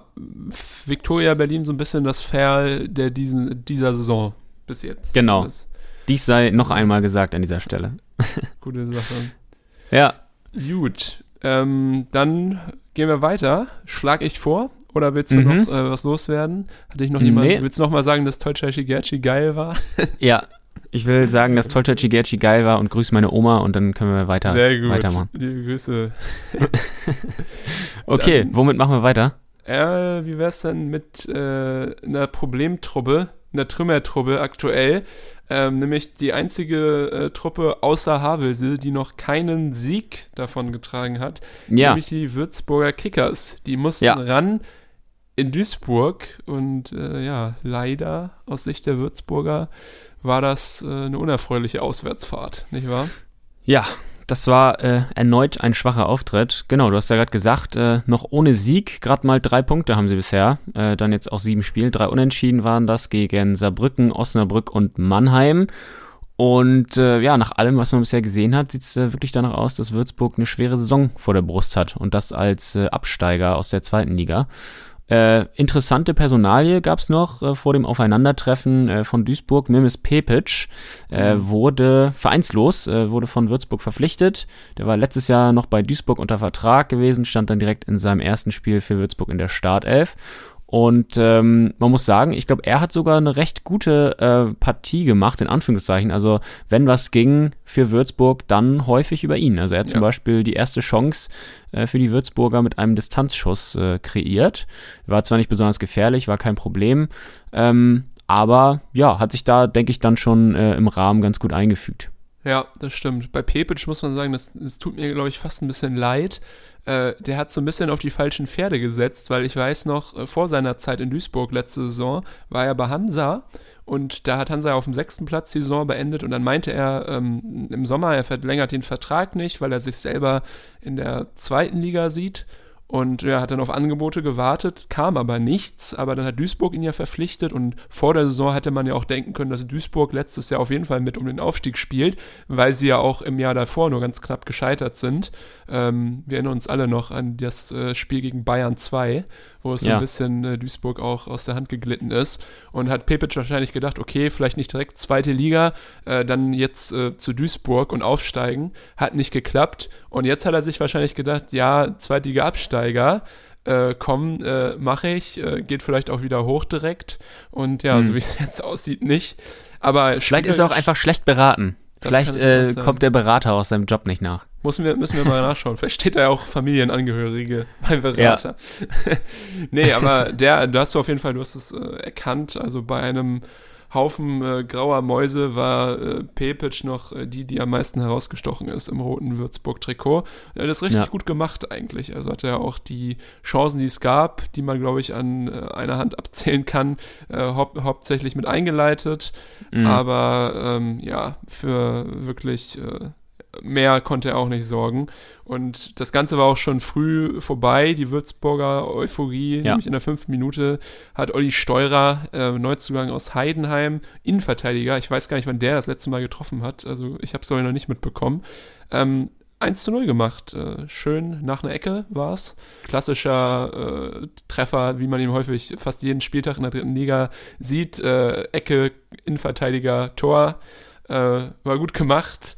Victoria Berlin so ein bisschen das Ferl der diesen, dieser Saison bis jetzt. Genau. Das Dies sei noch einmal gesagt an dieser Stelle. gute Sache. Ja, Gut. Ähm, dann gehen wir weiter. Schlag ich vor Oder willst du Mhm. noch äh, was loswerden? Hatte ich noch jemand? Nee. Willst du noch mal sagen, dass Tolchai Gerci geil war? Ja, ich will sagen, dass Tolchachi Gerci geil war und grüße meine Oma und dann können wir weiter, Sehr gut. weitermachen. Liebe Grüße. Okay, Dann- womit machen wir weiter? Äh, wie wär's denn mit äh, einer Problemtruppe, einer Trümmertruppe aktuell? Ähm, nämlich die einzige äh, Truppe außer Havelse, die noch keinen Sieg davon getragen hat, Ja, nämlich die Würzburger Kickers. Die mussten Ja. ran in Duisburg und äh, ja, leider aus Sicht der Würzburger war das äh, eine unerfreuliche Auswärtsfahrt, nicht wahr? ja, das war äh, erneut ein schwacher Auftritt. Genau, du hast ja gerade gesagt, äh, noch ohne Sieg, gerade mal drei Punkte haben sie bisher. Äh, dann jetzt auch sieben Spiele, drei Unentschieden waren das gegen Saarbrücken, Osnabrück und Mannheim. Und äh, ja, nach allem, was man bisher gesehen hat, sieht es äh, wirklich danach aus, dass Würzburg eine schwere Saison vor der Brust hat und das als äh, Absteiger aus der zweiten Liga. Äh, interessante Personalie gab es noch äh, vor dem Aufeinandertreffen äh, von Duisburg. Mimis Pepic äh, wurde vereinslos, äh, wurde von Würzburg verpflichtet. Der war letztes Jahr noch bei Duisburg unter Vertrag gewesen, stand dann direkt in seinem ersten Spiel für Würzburg in der Startelf. Und ähm, man muss sagen, ich glaube, er hat sogar eine recht gute äh, Partie gemacht, in Anführungszeichen. Also, wenn was ging für Würzburg, dann häufig über ihn. Also, er hat zum Ja. Beispiel die erste Chance äh, für die Würzburger mit einem Distanzschuss äh, kreiert. War zwar nicht besonders gefährlich, war kein Problem. Ähm, aber ja, hat sich da, denke ich, dann schon äh, im Rahmen ganz gut eingefügt. Ja, das stimmt. Bei Pepic muss man sagen, das, das tut mir, glaube ich, fast ein bisschen leid. Äh, der hat so ein bisschen auf die falschen Pferde gesetzt, weil ich weiß noch, äh, vor seiner Zeit in Duisburg letzte Saison war er bei Hansa und da hat Hansa auf dem sechsten Platz die Saison beendet und dann meinte er ähm, im Sommer, er verlängert den Vertrag nicht, weil er sich selber in der zweiten Liga sieht. Und er hat dann auf Angebote gewartet, kam aber nichts. Aber dann hat Duisburg ihn ja verpflichtet und vor der Saison hätte man ja auch denken können, dass Duisburg letztes Jahr auf jeden Fall mit um den Aufstieg spielt, weil sie ja auch im Jahr davor nur ganz knapp gescheitert sind. Ähm, wir erinnern uns alle noch an das äh, Spiel gegen Bayern 2, wo es so Ja. ein bisschen äh, Duisburg auch aus der Hand geglitten ist. Und hat Pepic wahrscheinlich gedacht, okay, vielleicht nicht direkt zweite Liga, äh, dann jetzt äh, zu Duisburg und aufsteigen. Hat nicht geklappt. Und jetzt hat er sich wahrscheinlich gedacht, ja, Zweitliga-Absteiger, äh, komm, äh, mache ich, äh, geht vielleicht auch wieder hoch direkt. Und ja, Hm. so wie es jetzt aussieht, nicht. Aber Vielleicht ist er auch einfach schlecht beraten. Vielleicht kommt der Berater aus seinem Job nicht nach. Müssen wir, müssen wir mal nachschauen. Vielleicht steht da ja auch Familienangehörige beim Berater. nee, aber der, da hast du auf jeden Fall, du hast es äh, erkannt. Also bei einem Haufen äh, grauer Mäuse war äh, Pepic noch äh, die, die am meisten herausgestochen ist im roten Würzburg-Trikot. Er hat das richtig Ja. gut gemacht eigentlich. Also hat er auch die Chancen, die es gab, die man, glaube ich, an äh, einer Hand abzählen kann, äh, hau hauptsächlich mit eingeleitet. Mhm. Aber ähm, ja, für wirklich äh, mehr konnte er auch nicht sorgen. Und das Ganze war auch schon früh vorbei, die Würzburger Euphorie, Ja. nämlich in der fünften Minute hat Olli Steurer, äh, Neuzugang aus Heidenheim, Innenverteidiger, ich weiß gar nicht, wann der das letzte Mal getroffen hat, also ich habe es noch nicht mitbekommen, ähm, 1 zu 0 gemacht. Äh, schön nach einer Ecke war es. Klassischer äh, Treffer, wie man ihn häufig fast jeden Spieltag in der dritten Liga sieht. Äh, Ecke, Innenverteidiger, Tor. Äh, war gut gemacht.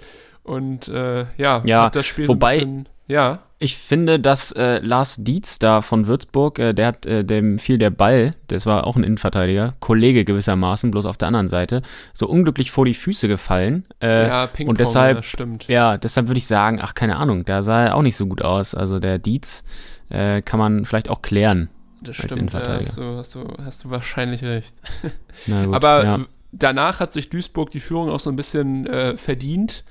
Und äh, ja, Ja, das Spiel wobei- so ein bisschen. Ja, Ich finde, dass äh, Lars Dietz da von Würzburg, äh, der hat, äh, dem fiel der Ball, das war auch ein Innenverteidiger, Kollege gewissermaßen, bloß auf der anderen Seite, so unglücklich vor die Füße gefallen. Äh, ja, Ping-Pong, und deshalb- ja, stimmt. Ja, deshalb würde ich sagen, ach, keine Ahnung, da sah er auch nicht so gut aus. Also der Dietz äh, kann man vielleicht auch klären. Das als stimmt, ja, hast, du, hast, du, hast du wahrscheinlich recht. Gut, Aber ja. danach hat sich Duisburg die Führung auch so ein bisschen äh, verdient,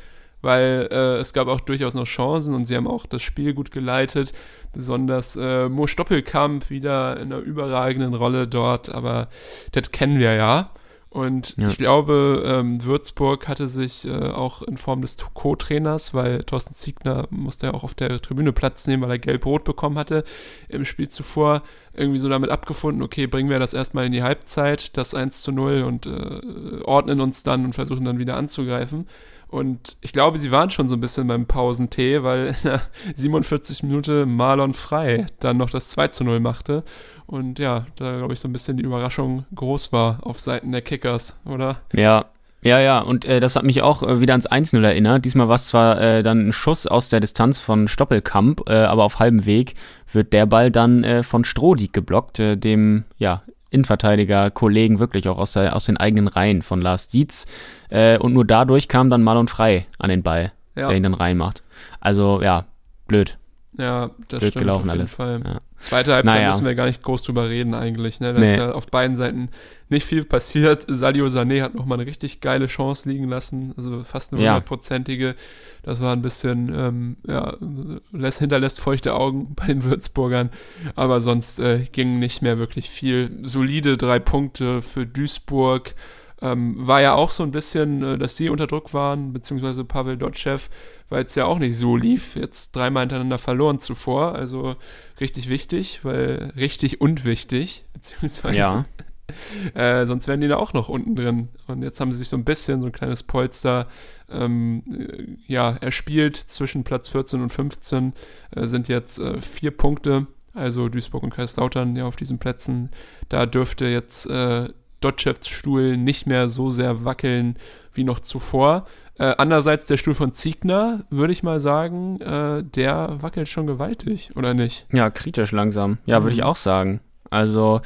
weil äh, es gab auch durchaus noch Chancen und sie haben auch das Spiel gut geleitet. Besonders äh, Mo Stoppelkamp wieder in einer überragenden Rolle dort, aber das kennen wir ja. Und Ja. ich glaube, ähm, Würzburg hatte sich äh, auch in Form des Co-Trainers, weil Thorsten Ziegner musste ja auch auf der Tribüne Platz nehmen, weil er gelb-rot bekommen hatte im Spiel zuvor, irgendwie so damit abgefunden, okay, bringen wir das erstmal in die Halbzeit, das 1 zu 0 und äh, ordnen uns dann und versuchen dann wieder anzugreifen. Und ich glaube, sie waren schon so ein bisschen beim Pausentee, weil in der 47 Minute Marlon Frei dann noch das 2 zu 0 machte. Und ja, da glaube ich so ein bisschen die Überraschung groß war auf Seiten der Kickers, oder? Ja, Ja, ja, und äh, das hat mich auch äh, wieder ans 1-0 erinnert. Diesmal war es zwar äh, dann ein Schuss aus der Distanz von Stoppelkamp, äh, aber auf halbem Weg wird der Ball dann äh, von Strodig geblockt, äh, dem ja, Innenverteidiger, Kollegen wirklich auch aus, der, aus den eigenen Reihen von Lars Dietz. Äh, und nur dadurch kam dann Marlon Frei an den Ball, Ja. der ihn dann reinmacht. Also ja, blöd. Ja, das Blöd stimmt gelaufen auf jeden alles. Fall. Ja. Zweite Halbzeit Naja. müssen wir gar nicht groß drüber reden eigentlich. Ne? Da Nee. ist ja auf beiden Seiten nicht viel passiert. Sadio Sané hat nochmal eine richtig geile Chance liegen lassen, also fast eine Ja. hundertprozentige. Das war ein bisschen, ähm, ja, lässt, hinterlässt feuchte Augen bei den Würzburgern. Aber sonst äh, ging nicht mehr wirklich viel. Solide drei Punkte für Duisburg. Ähm, war ja auch so ein bisschen, äh, dass die unter Druck waren, beziehungsweise Pavel Dotschew, weil es ja auch nicht so lief. Jetzt dreimal hintereinander verloren zuvor. Also richtig wichtig, weil richtig und wichtig, beziehungsweise Ja. äh, sonst wären die da auch noch unten drin. Und jetzt haben sie sich so ein bisschen so ein kleines Polster ähm, äh, ja, erspielt zwischen Platz 14 und 15. Äh, sind jetzt äh, vier Punkte, also Duisburg und Kaiserslautern ja auf diesen Plätzen. Da dürfte jetzt äh, Dotschews Stuhl nicht mehr so sehr wackeln wie noch zuvor. Äh, andererseits der Stuhl von Ziegner, würde ich mal sagen, äh, der wackelt schon gewaltig, oder nicht? Ja, kritisch langsam. Ja, würde ich Mhm. auch sagen. Also,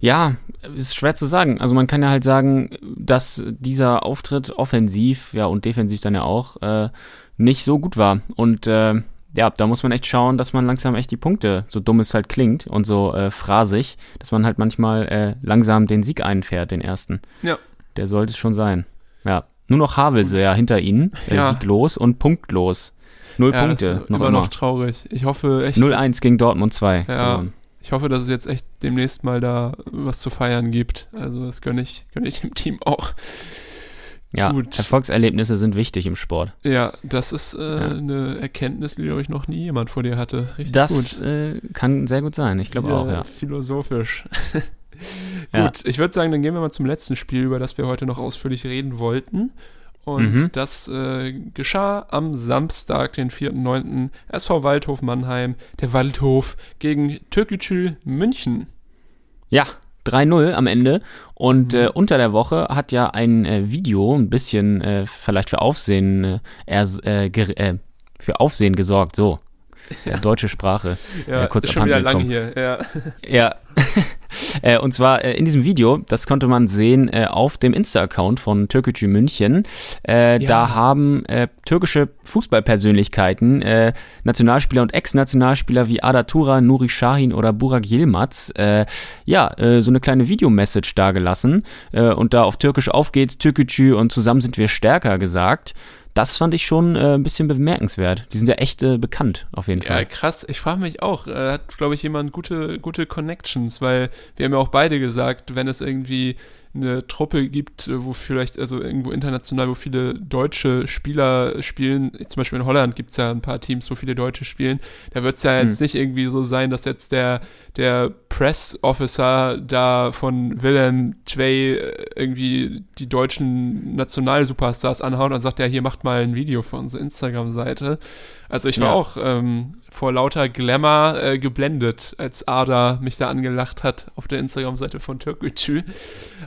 ja, ist schwer zu sagen. Also man kann ja halt sagen, dass dieser Auftritt offensiv, ja und defensiv dann ja auch, äh, nicht so gut war. Und äh, ja, da muss man echt schauen, dass man langsam echt die Punkte, so dumm es halt klingt und so äh, phrasig, dass man halt manchmal äh, langsam den Sieg einfährt, den ersten. Ja. Der sollte es schon sein. Ja. Nur noch Havelse ja hinter ihnen, äh, Ja. sieglos und punktlos. Null Ja, Punkte, noch immer immer. noch traurig. Ich hoffe echt. dass- 0-1 gegen Dortmund 2. Ja. Ich hoffe, dass es jetzt echt demnächst mal da was zu feiern gibt. Also das gönne ich, gönne ich dem Team auch. Ja, Gut. Erfolgserlebnisse sind wichtig im Sport. Ja, das ist äh, Ja. eine Erkenntnis, die, glaube ich, noch nie jemand vor dir hatte. Richtig Das gut. äh, kann sehr gut sein, ich glaube Wieder auch, ja. Philosophisch. Ja. Gut, ich würde sagen, dann gehen wir mal zum letzten Spiel, über das wir heute noch ausführlich reden wollten. Und Mhm. das äh, geschah am Samstag, den 4.9. SV Waldhof Mannheim, der Waldhof gegen Türkgücü München. Ja, 3-0 am Ende. Und Mhm. äh, unter der Woche hat ja ein äh, Video ein bisschen äh, vielleicht für Aufsehen, äh, äh, äh, für Aufsehen gesorgt, so. Ja, deutsche Sprache. Ja, Ja, kurz ist schon wieder lang hier. Ja. Ja. äh, und zwar äh, in diesem Video, das konnte man sehen äh, auf dem Insta-Account von Türkgücü München. Ja. Da haben türkische Fußballpersönlichkeiten, Nationalspieler und Ex-Nationalspieler wie Ada Tura, Nuri Sahin oder Burak Yilmaz, ja, so eine kleine Videomessage dargelassen äh, und da auf Türkisch auf geht's, Türkgücü und zusammen sind wir stärker gesagt. Das fand ich schon äh, ein bisschen bemerkenswert. Die sind ja echt äh, bekannt, auf jeden Ja, Fall. krass. Ich frage mich auch, äh, hat, glaube ich, jemand gute, gute Connections, weil wir haben ja auch beide gesagt, wenn es irgendwie eine Truppe gibt, äh, wo vielleicht, also irgendwo international, wo viele deutsche Spieler spielen, zum Beispiel in Holland gibt es ja ein paar Teams, wo viele Deutsche spielen, da wird es ja jetzt Hm. nicht irgendwie so sein, dass jetzt der, der Press Officer da von Willem Twey äh, irgendwie die deutschen Nationalsuperstars anhaut und sagt, ja, hier macht mal ein Video für unsere Instagram-Seite. Also ich war Ja. auch ähm, vor lauter Glamour äh, geblendet, als Ada mich da angelacht hat auf der Instagram-Seite von Türkgücü.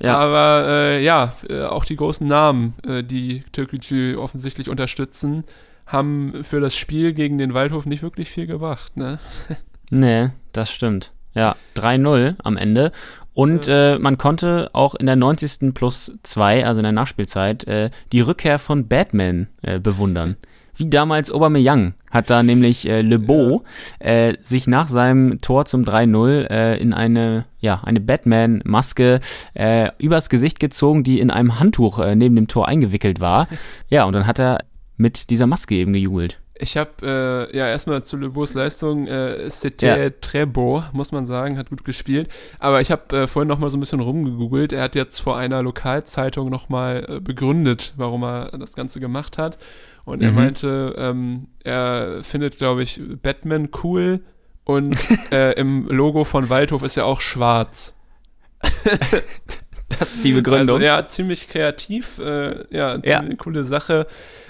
Ja. Aber äh, ja, äh, auch die großen Namen, äh, die Türkgücü offensichtlich unterstützen, haben für das Spiel gegen den Waldhof nicht wirklich viel gebracht. Ne? Nee, das stimmt. Ja, 3-0 am Ende. Und äh, man konnte auch in der 90. plus 2, also in der Nachspielzeit, äh, die Rückkehr von Batman äh, bewundern. Wie damals Aubameyang hat da nämlich äh, Le Beau äh, sich nach seinem Tor zum 3-0 äh, in eine, ja, eine Batman-Maske äh, übers Gesicht gezogen, die in einem Handtuch äh, neben dem Tor eingewickelt war. Ja, und dann hat er mit dieser Maske eben gejubelt. Ich habe äh, ja erstmal zu Le Beaux Leistung, äh, c'était Ja. très beau, muss man sagen, hat gut gespielt. Aber ich habe äh, vorhin noch mal so ein bisschen rumgegoogelt. Er hat jetzt vor einer Lokalzeitung noch mal äh, begründet, warum er das Ganze gemacht hat. Und er Mhm. meinte, ähm, er findet, glaube ich, Batman cool und äh, im Logo von Waldhof ist ja auch schwarz. Das ist die Begründung. Also, ja, ziemlich kreativ, äh, ja, Ja. ziemlich coole Sache,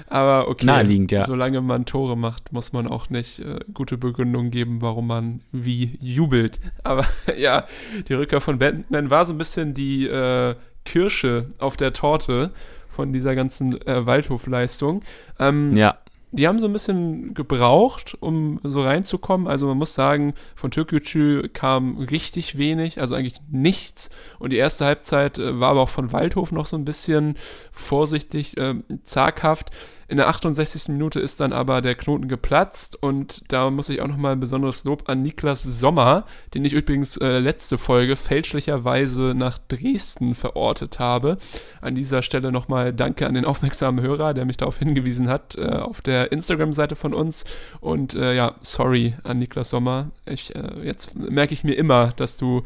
aber okay. Naheliegend, ja. Solange man Tore macht, muss man auch nicht äh, gute Begründung geben, warum man wie jubelt. Aber ja, die Rückkehr von Batman war so ein bisschen die äh, Kirsche auf der Torte von dieser ganzen äh, Waldhofleistung. Ähm, Ja. die haben so ein bisschen gebraucht, um so reinzukommen. Also man muss sagen, von Türkgücü kam richtig wenig, also eigentlich nichts. Und die erste Halbzeit äh, war aber auch von Waldhof noch so ein bisschen vorsichtig, äh, zaghaft. In der 68. Minute ist dann aber der Knoten geplatzt und da muss ich auch nochmal ein besonderes Lob an Niklas Sommer, den ich übrigens äh, letzte Folge fälschlicherweise nach Dresden verortet habe. An dieser Stelle nochmal Danke an den aufmerksamen Hörer, der mich darauf hingewiesen hat, äh, auf der Instagram-Seite von uns. Und äh, ja, sorry an Niklas Sommer. Ich, äh, jetzt merke ich mir immer, dass du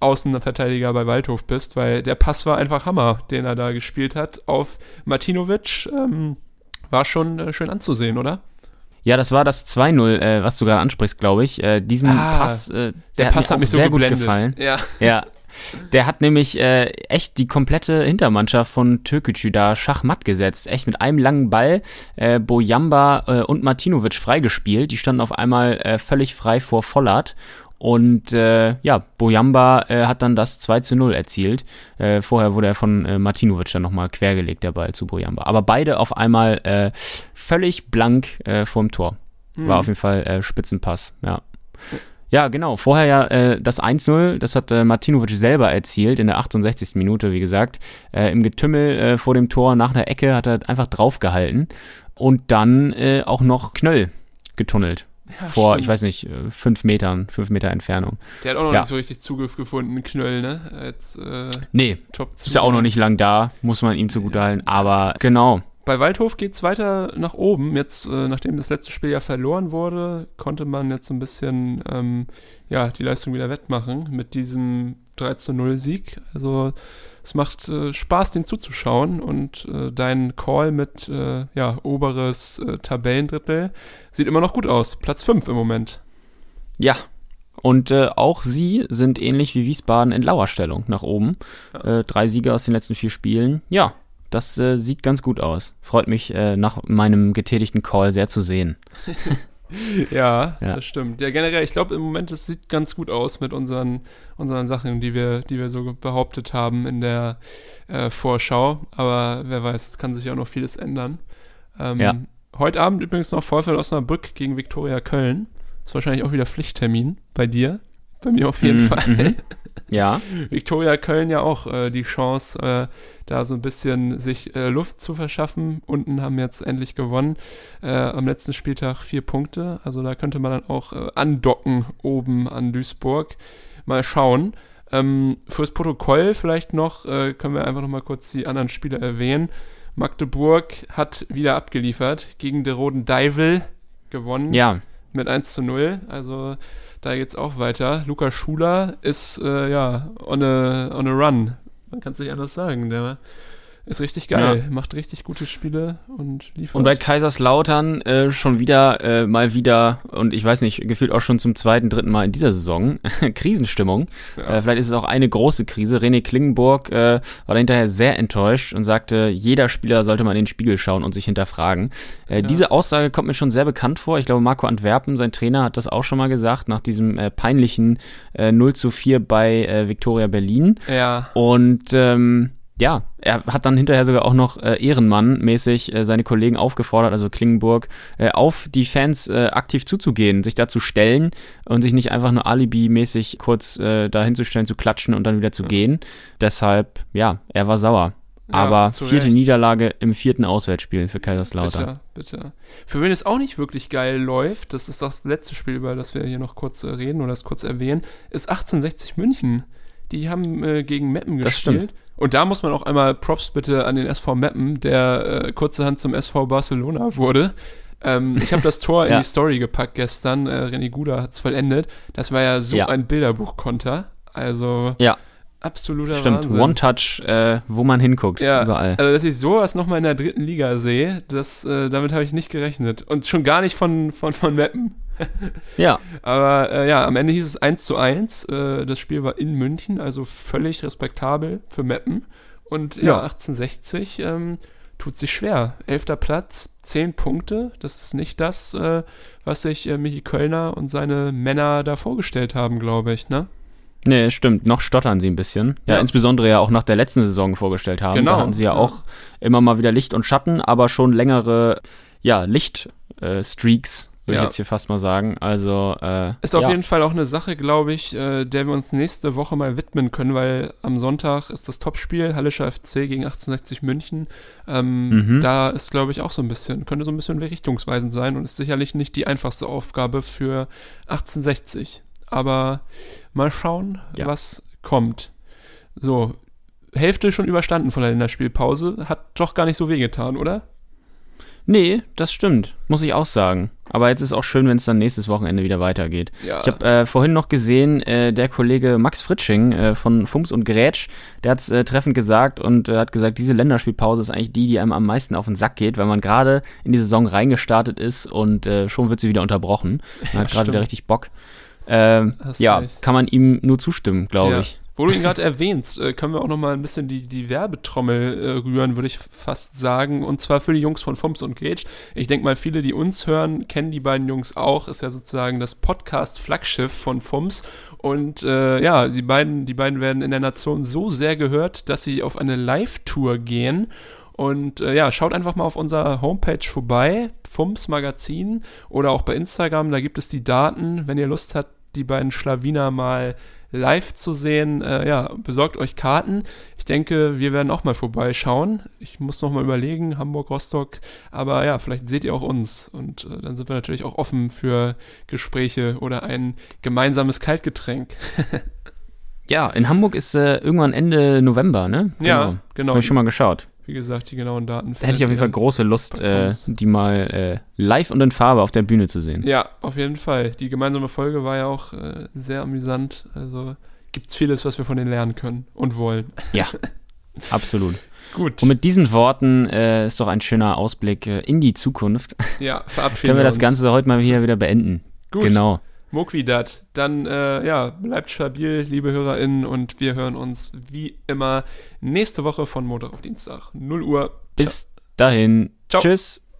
Außenverteidiger bei Waldhof bist, weil der Pass war einfach Hammer, den er da gespielt hat auf Martinovic. Ähm, war schon äh, schön anzusehen, oder? Ja, das war das 2-0, äh, was du gerade ansprichst, glaube ich. Äh, diesen Ah, Pass, äh, Der, hat Pass mir hat auch mich so sehr gut gefallen. Ja. Ja. Der hat nämlich äh, echt die komplette Hintermannschaft von Türkgücü da schachmatt gesetzt. Echt mit einem langen Ball äh, Bojamba äh, und Martinovic freigespielt. Die standen auf einmal äh, völlig frei vor Vollert. Und äh, ja, Bojamba äh, hat dann das 2 zu 0 erzielt. Äh, vorher wurde er von äh, Martinovic dann nochmal quergelegt, der Ball zu Bojamba. Aber beide auf einmal äh, völlig blank äh, vorm Tor. War auf jeden Fall äh, Spitzenpass, ja. Ja, genau. Vorher ja äh, das 1-0, das hat äh, Martinovic selber erzielt in der 68. Minute, wie gesagt. Äh, Im Getümmel äh, vor dem Tor nach der Ecke hat er einfach draufgehalten und dann äh, auch noch Knöll getunnelt. Vor, stimmt. ich weiß nicht, äh, fünf Metern, fünf Meter Entfernung. Der hat auch noch Ja. nicht so richtig Zugriff gefunden, Knöll, ne? Als äh, Nee, Top ist ja auch noch nicht lang da, muss man ihm zugutehalten. Aber genau, Bei Waldhof geht es weiter nach oben. Jetzt, äh, nachdem das letzte Spiel ja verloren wurde, konnte man jetzt so ein bisschen ähm, ja, die Leistung wieder wettmachen mit diesem 13-0-Sieg. Also es macht äh, Spaß, den zuzuschauen und äh, dein Call mit äh, ja, oberes äh, Tabellendrittel sieht immer noch gut aus. Platz 5 im Moment. Ja. Und äh, auch sie sind ähnlich wie Wiesbaden in Lauerstellung nach oben. Äh, drei Siege aus den letzten vier Spielen. Ja, das sieht ganz gut aus. Freut mich nach meinem getätigten Call sehr zu sehen. Ja, Ja. das stimmt. Ja, generell, ich glaube im Moment, es sieht ganz gut aus mit unseren, unseren Sachen, die wir, die wir so behauptet haben in der äh, Vorschau. Aber wer weiß, es kann sich auch noch vieles ändern. Ähm, Ja. Heute Abend übrigens noch VfL Osnabrück gegen Viktoria Köln. Ist wahrscheinlich auch wieder Pflichttermin bei dir. Bei mir auf jeden Mhm, Fall. Ja, Viktoria Köln ja auch äh, die Chance, äh, da so ein bisschen sich äh, Luft zu verschaffen. Unten haben jetzt endlich gewonnen. Äh, am letzten Spieltag vier Punkte. Also da könnte man dann auch äh, andocken oben an Duisburg. Mal schauen. Ähm, fürs Protokoll vielleicht noch, äh, können wir einfach noch mal kurz die anderen Spiele erwähnen. Magdeburg hat wieder abgeliefert gegen der Roten Deivel gewonnen ja. Mit 1 zu 0. Also da geht's auch weiter. Lukas Schuler ist äh, ja on a, on a run. Man kann es nicht anders sagen. Der ist richtig geil, macht richtig gute Spiele und liefert. Und bei Kaiserslautern äh, schon wieder, äh, mal wieder, und ich weiß nicht, gefühlt auch schon zum zweiten, dritten Mal in dieser Saison, Krisenstimmung. Ja. Äh, vielleicht ist es auch eine große Krise. René Klingenburg äh, war hinterher sehr enttäuscht und sagte, jeder Spieler sollte mal in den Spiegel schauen und sich hinterfragen. Äh, Diese Aussage kommt mir schon sehr bekannt vor. Ich glaube, Marco Antwerpen, sein Trainer, hat das auch schon mal gesagt, nach diesem äh, peinlichen äh, 0 zu 4 bei Viktoria Berlin. ja, Und ähm, ja, er hat dann hinterher sogar auch noch äh, Ehrenmann-mäßig äh, seine Kollegen aufgefordert, also Klingenburg, äh, auf die Fans äh, aktiv zuzugehen, sich da zu stellen und sich nicht einfach nur Alibi-mäßig kurz äh, da hinzustellen, zu klatschen und dann wieder zu gehen. Deshalb, ja, er war sauer. Ja, Aber vierte Recht. Niederlage im vierten Auswärtsspiel für Kaiserslautern. bitte, bitte. Für wen es auch nicht wirklich geil läuft, das ist das letzte Spiel, über das wir hier noch kurz äh, reden oder das kurz erwähnen, ist 1860 München. Die haben äh, gegen Meppen gespielt. Und da muss man auch einmal Props bitte an den SV Meppen, der äh, kurzerhand zum SV Barcelona wurde. Ähm, ich habe das Tor in Ja. die Story gepackt gestern. Äh, René Guda hat es vollendet. Das war ja so Ja. ein Bilderbuchkonter. Also Ja. absoluter Stimmt, Wahnsinn. One-Touch, äh, wo man hinguckt, Ja, überall. also dass ich sowas nochmal in der dritten Liga sehe, das, äh, damit habe ich nicht gerechnet. Und schon gar nicht von, von, von Meppen. Ja, Aber äh, ja, am Ende hieß es 1 zu 1. Äh, das Spiel war in München, also völlig respektabel für Meppen. Und ja, Ja. 1860 ähm, tut sich schwer. Elfter Platz, 10 Punkte. Das ist nicht das, äh, was sich äh, Michi Kölner und seine Männer da vorgestellt haben, glaube ich, ne? Nee, stimmt. Noch stottern sie ein bisschen. Ja, Ja. insbesondere ja auch nach der letzten Saison vorgestellt haben. Genau, Da hatten sie ja, ja. auch immer mal wieder Licht und Schatten, aber schon längere, ja, Lichtstreaks, würde Ja. ich jetzt hier fast mal sagen. Also, äh, Ist auf ja. jeden Fall auch eine Sache, glaube ich, äh, der wir uns nächste Woche mal widmen können, weil am Sonntag ist das Topspiel Hallischer FC gegen 1860 München. Ähm, Mhm. Da ist, glaube ich, auch so ein bisschen, könnte so ein bisschen richtungsweisend sein und ist sicherlich nicht die einfachste Aufgabe für 1860. Aber mal schauen, Ja. was kommt. So, Hälfte schon überstanden von der Länderspielpause. Hat doch gar nicht so wehgetan, oder? Nee, das stimmt. Muss ich auch sagen. Aber jetzt ist auch schön, wenn es dann nächstes Wochenende wieder weitergeht. Ja. Ich habe äh, vorhin noch gesehen, äh, der Kollege Max Fritsching äh, von Fums und Grätsch, der hat es äh, treffend gesagt und äh, hat gesagt, diese Länderspielpause ist eigentlich die, die einem am meisten auf den Sack geht, weil man gerade in die Saison reingestartet ist und äh, schon wird sie wieder unterbrochen. Man hat gerade wieder richtig Bock. Ähm, ja, recht. kann man ihm nur zustimmen, glaube Ja. ich. Wo du ihn gerade erwähnst, äh, können wir auch noch mal ein bisschen die, die Werbetrommel äh, rühren, würde ich fast sagen. Und zwar für die Jungs von Fums und Gage. Ich denke mal, viele, die uns hören, kennen die beiden Jungs auch. Ist ja sozusagen das Podcast-Flaggschiff von Fums. Und äh, ja, die beiden, die beiden werden in der Nation so sehr gehört, dass sie auf eine Live-Tour gehen. Und äh, ja, schaut einfach mal auf unserer Homepage vorbei, Fums Magazin oder auch bei Instagram, da gibt es die Daten. Wenn ihr Lust habt, die beiden Schlawiner mal live zu sehen, äh, ja, besorgt euch Karten. Ich denke, wir werden auch mal vorbeischauen. Ich muss noch mal überlegen, Hamburg, Rostock, aber ja, vielleicht seht ihr auch uns und äh, dann sind wir natürlich auch offen für Gespräche oder ein gemeinsames Kaltgetränk. Ja, in Hamburg ist äh, irgendwann Ende November, ne? Ja, genau. Habe ich schon mal geschaut. Wie gesagt, die genauen Daten. Da hätte ich auf jeden Fall große Lust, äh, die mal äh, live und in Farbe auf der Bühne zu sehen. Ja, auf jeden Fall. Die gemeinsame Folge war ja auch äh, sehr amüsant. Also gibt's vieles, was wir von denen lernen können und wollen. Ja, absolut. Gut. Und mit diesen Worten äh, ist doch ein schöner Ausblick äh, in die Zukunft. ja, verabschieden Können wir das uns. Ganze heute mal hier wieder beenden. Gut. Genau. Mokwidat. Dann, äh, ja, bleibt stabil, liebe HörerInnen, und wir hören uns wie immer nächste Woche von Montag auf Dienstag. 0 Uhr. Bis dahin. Ciao. Tschüss.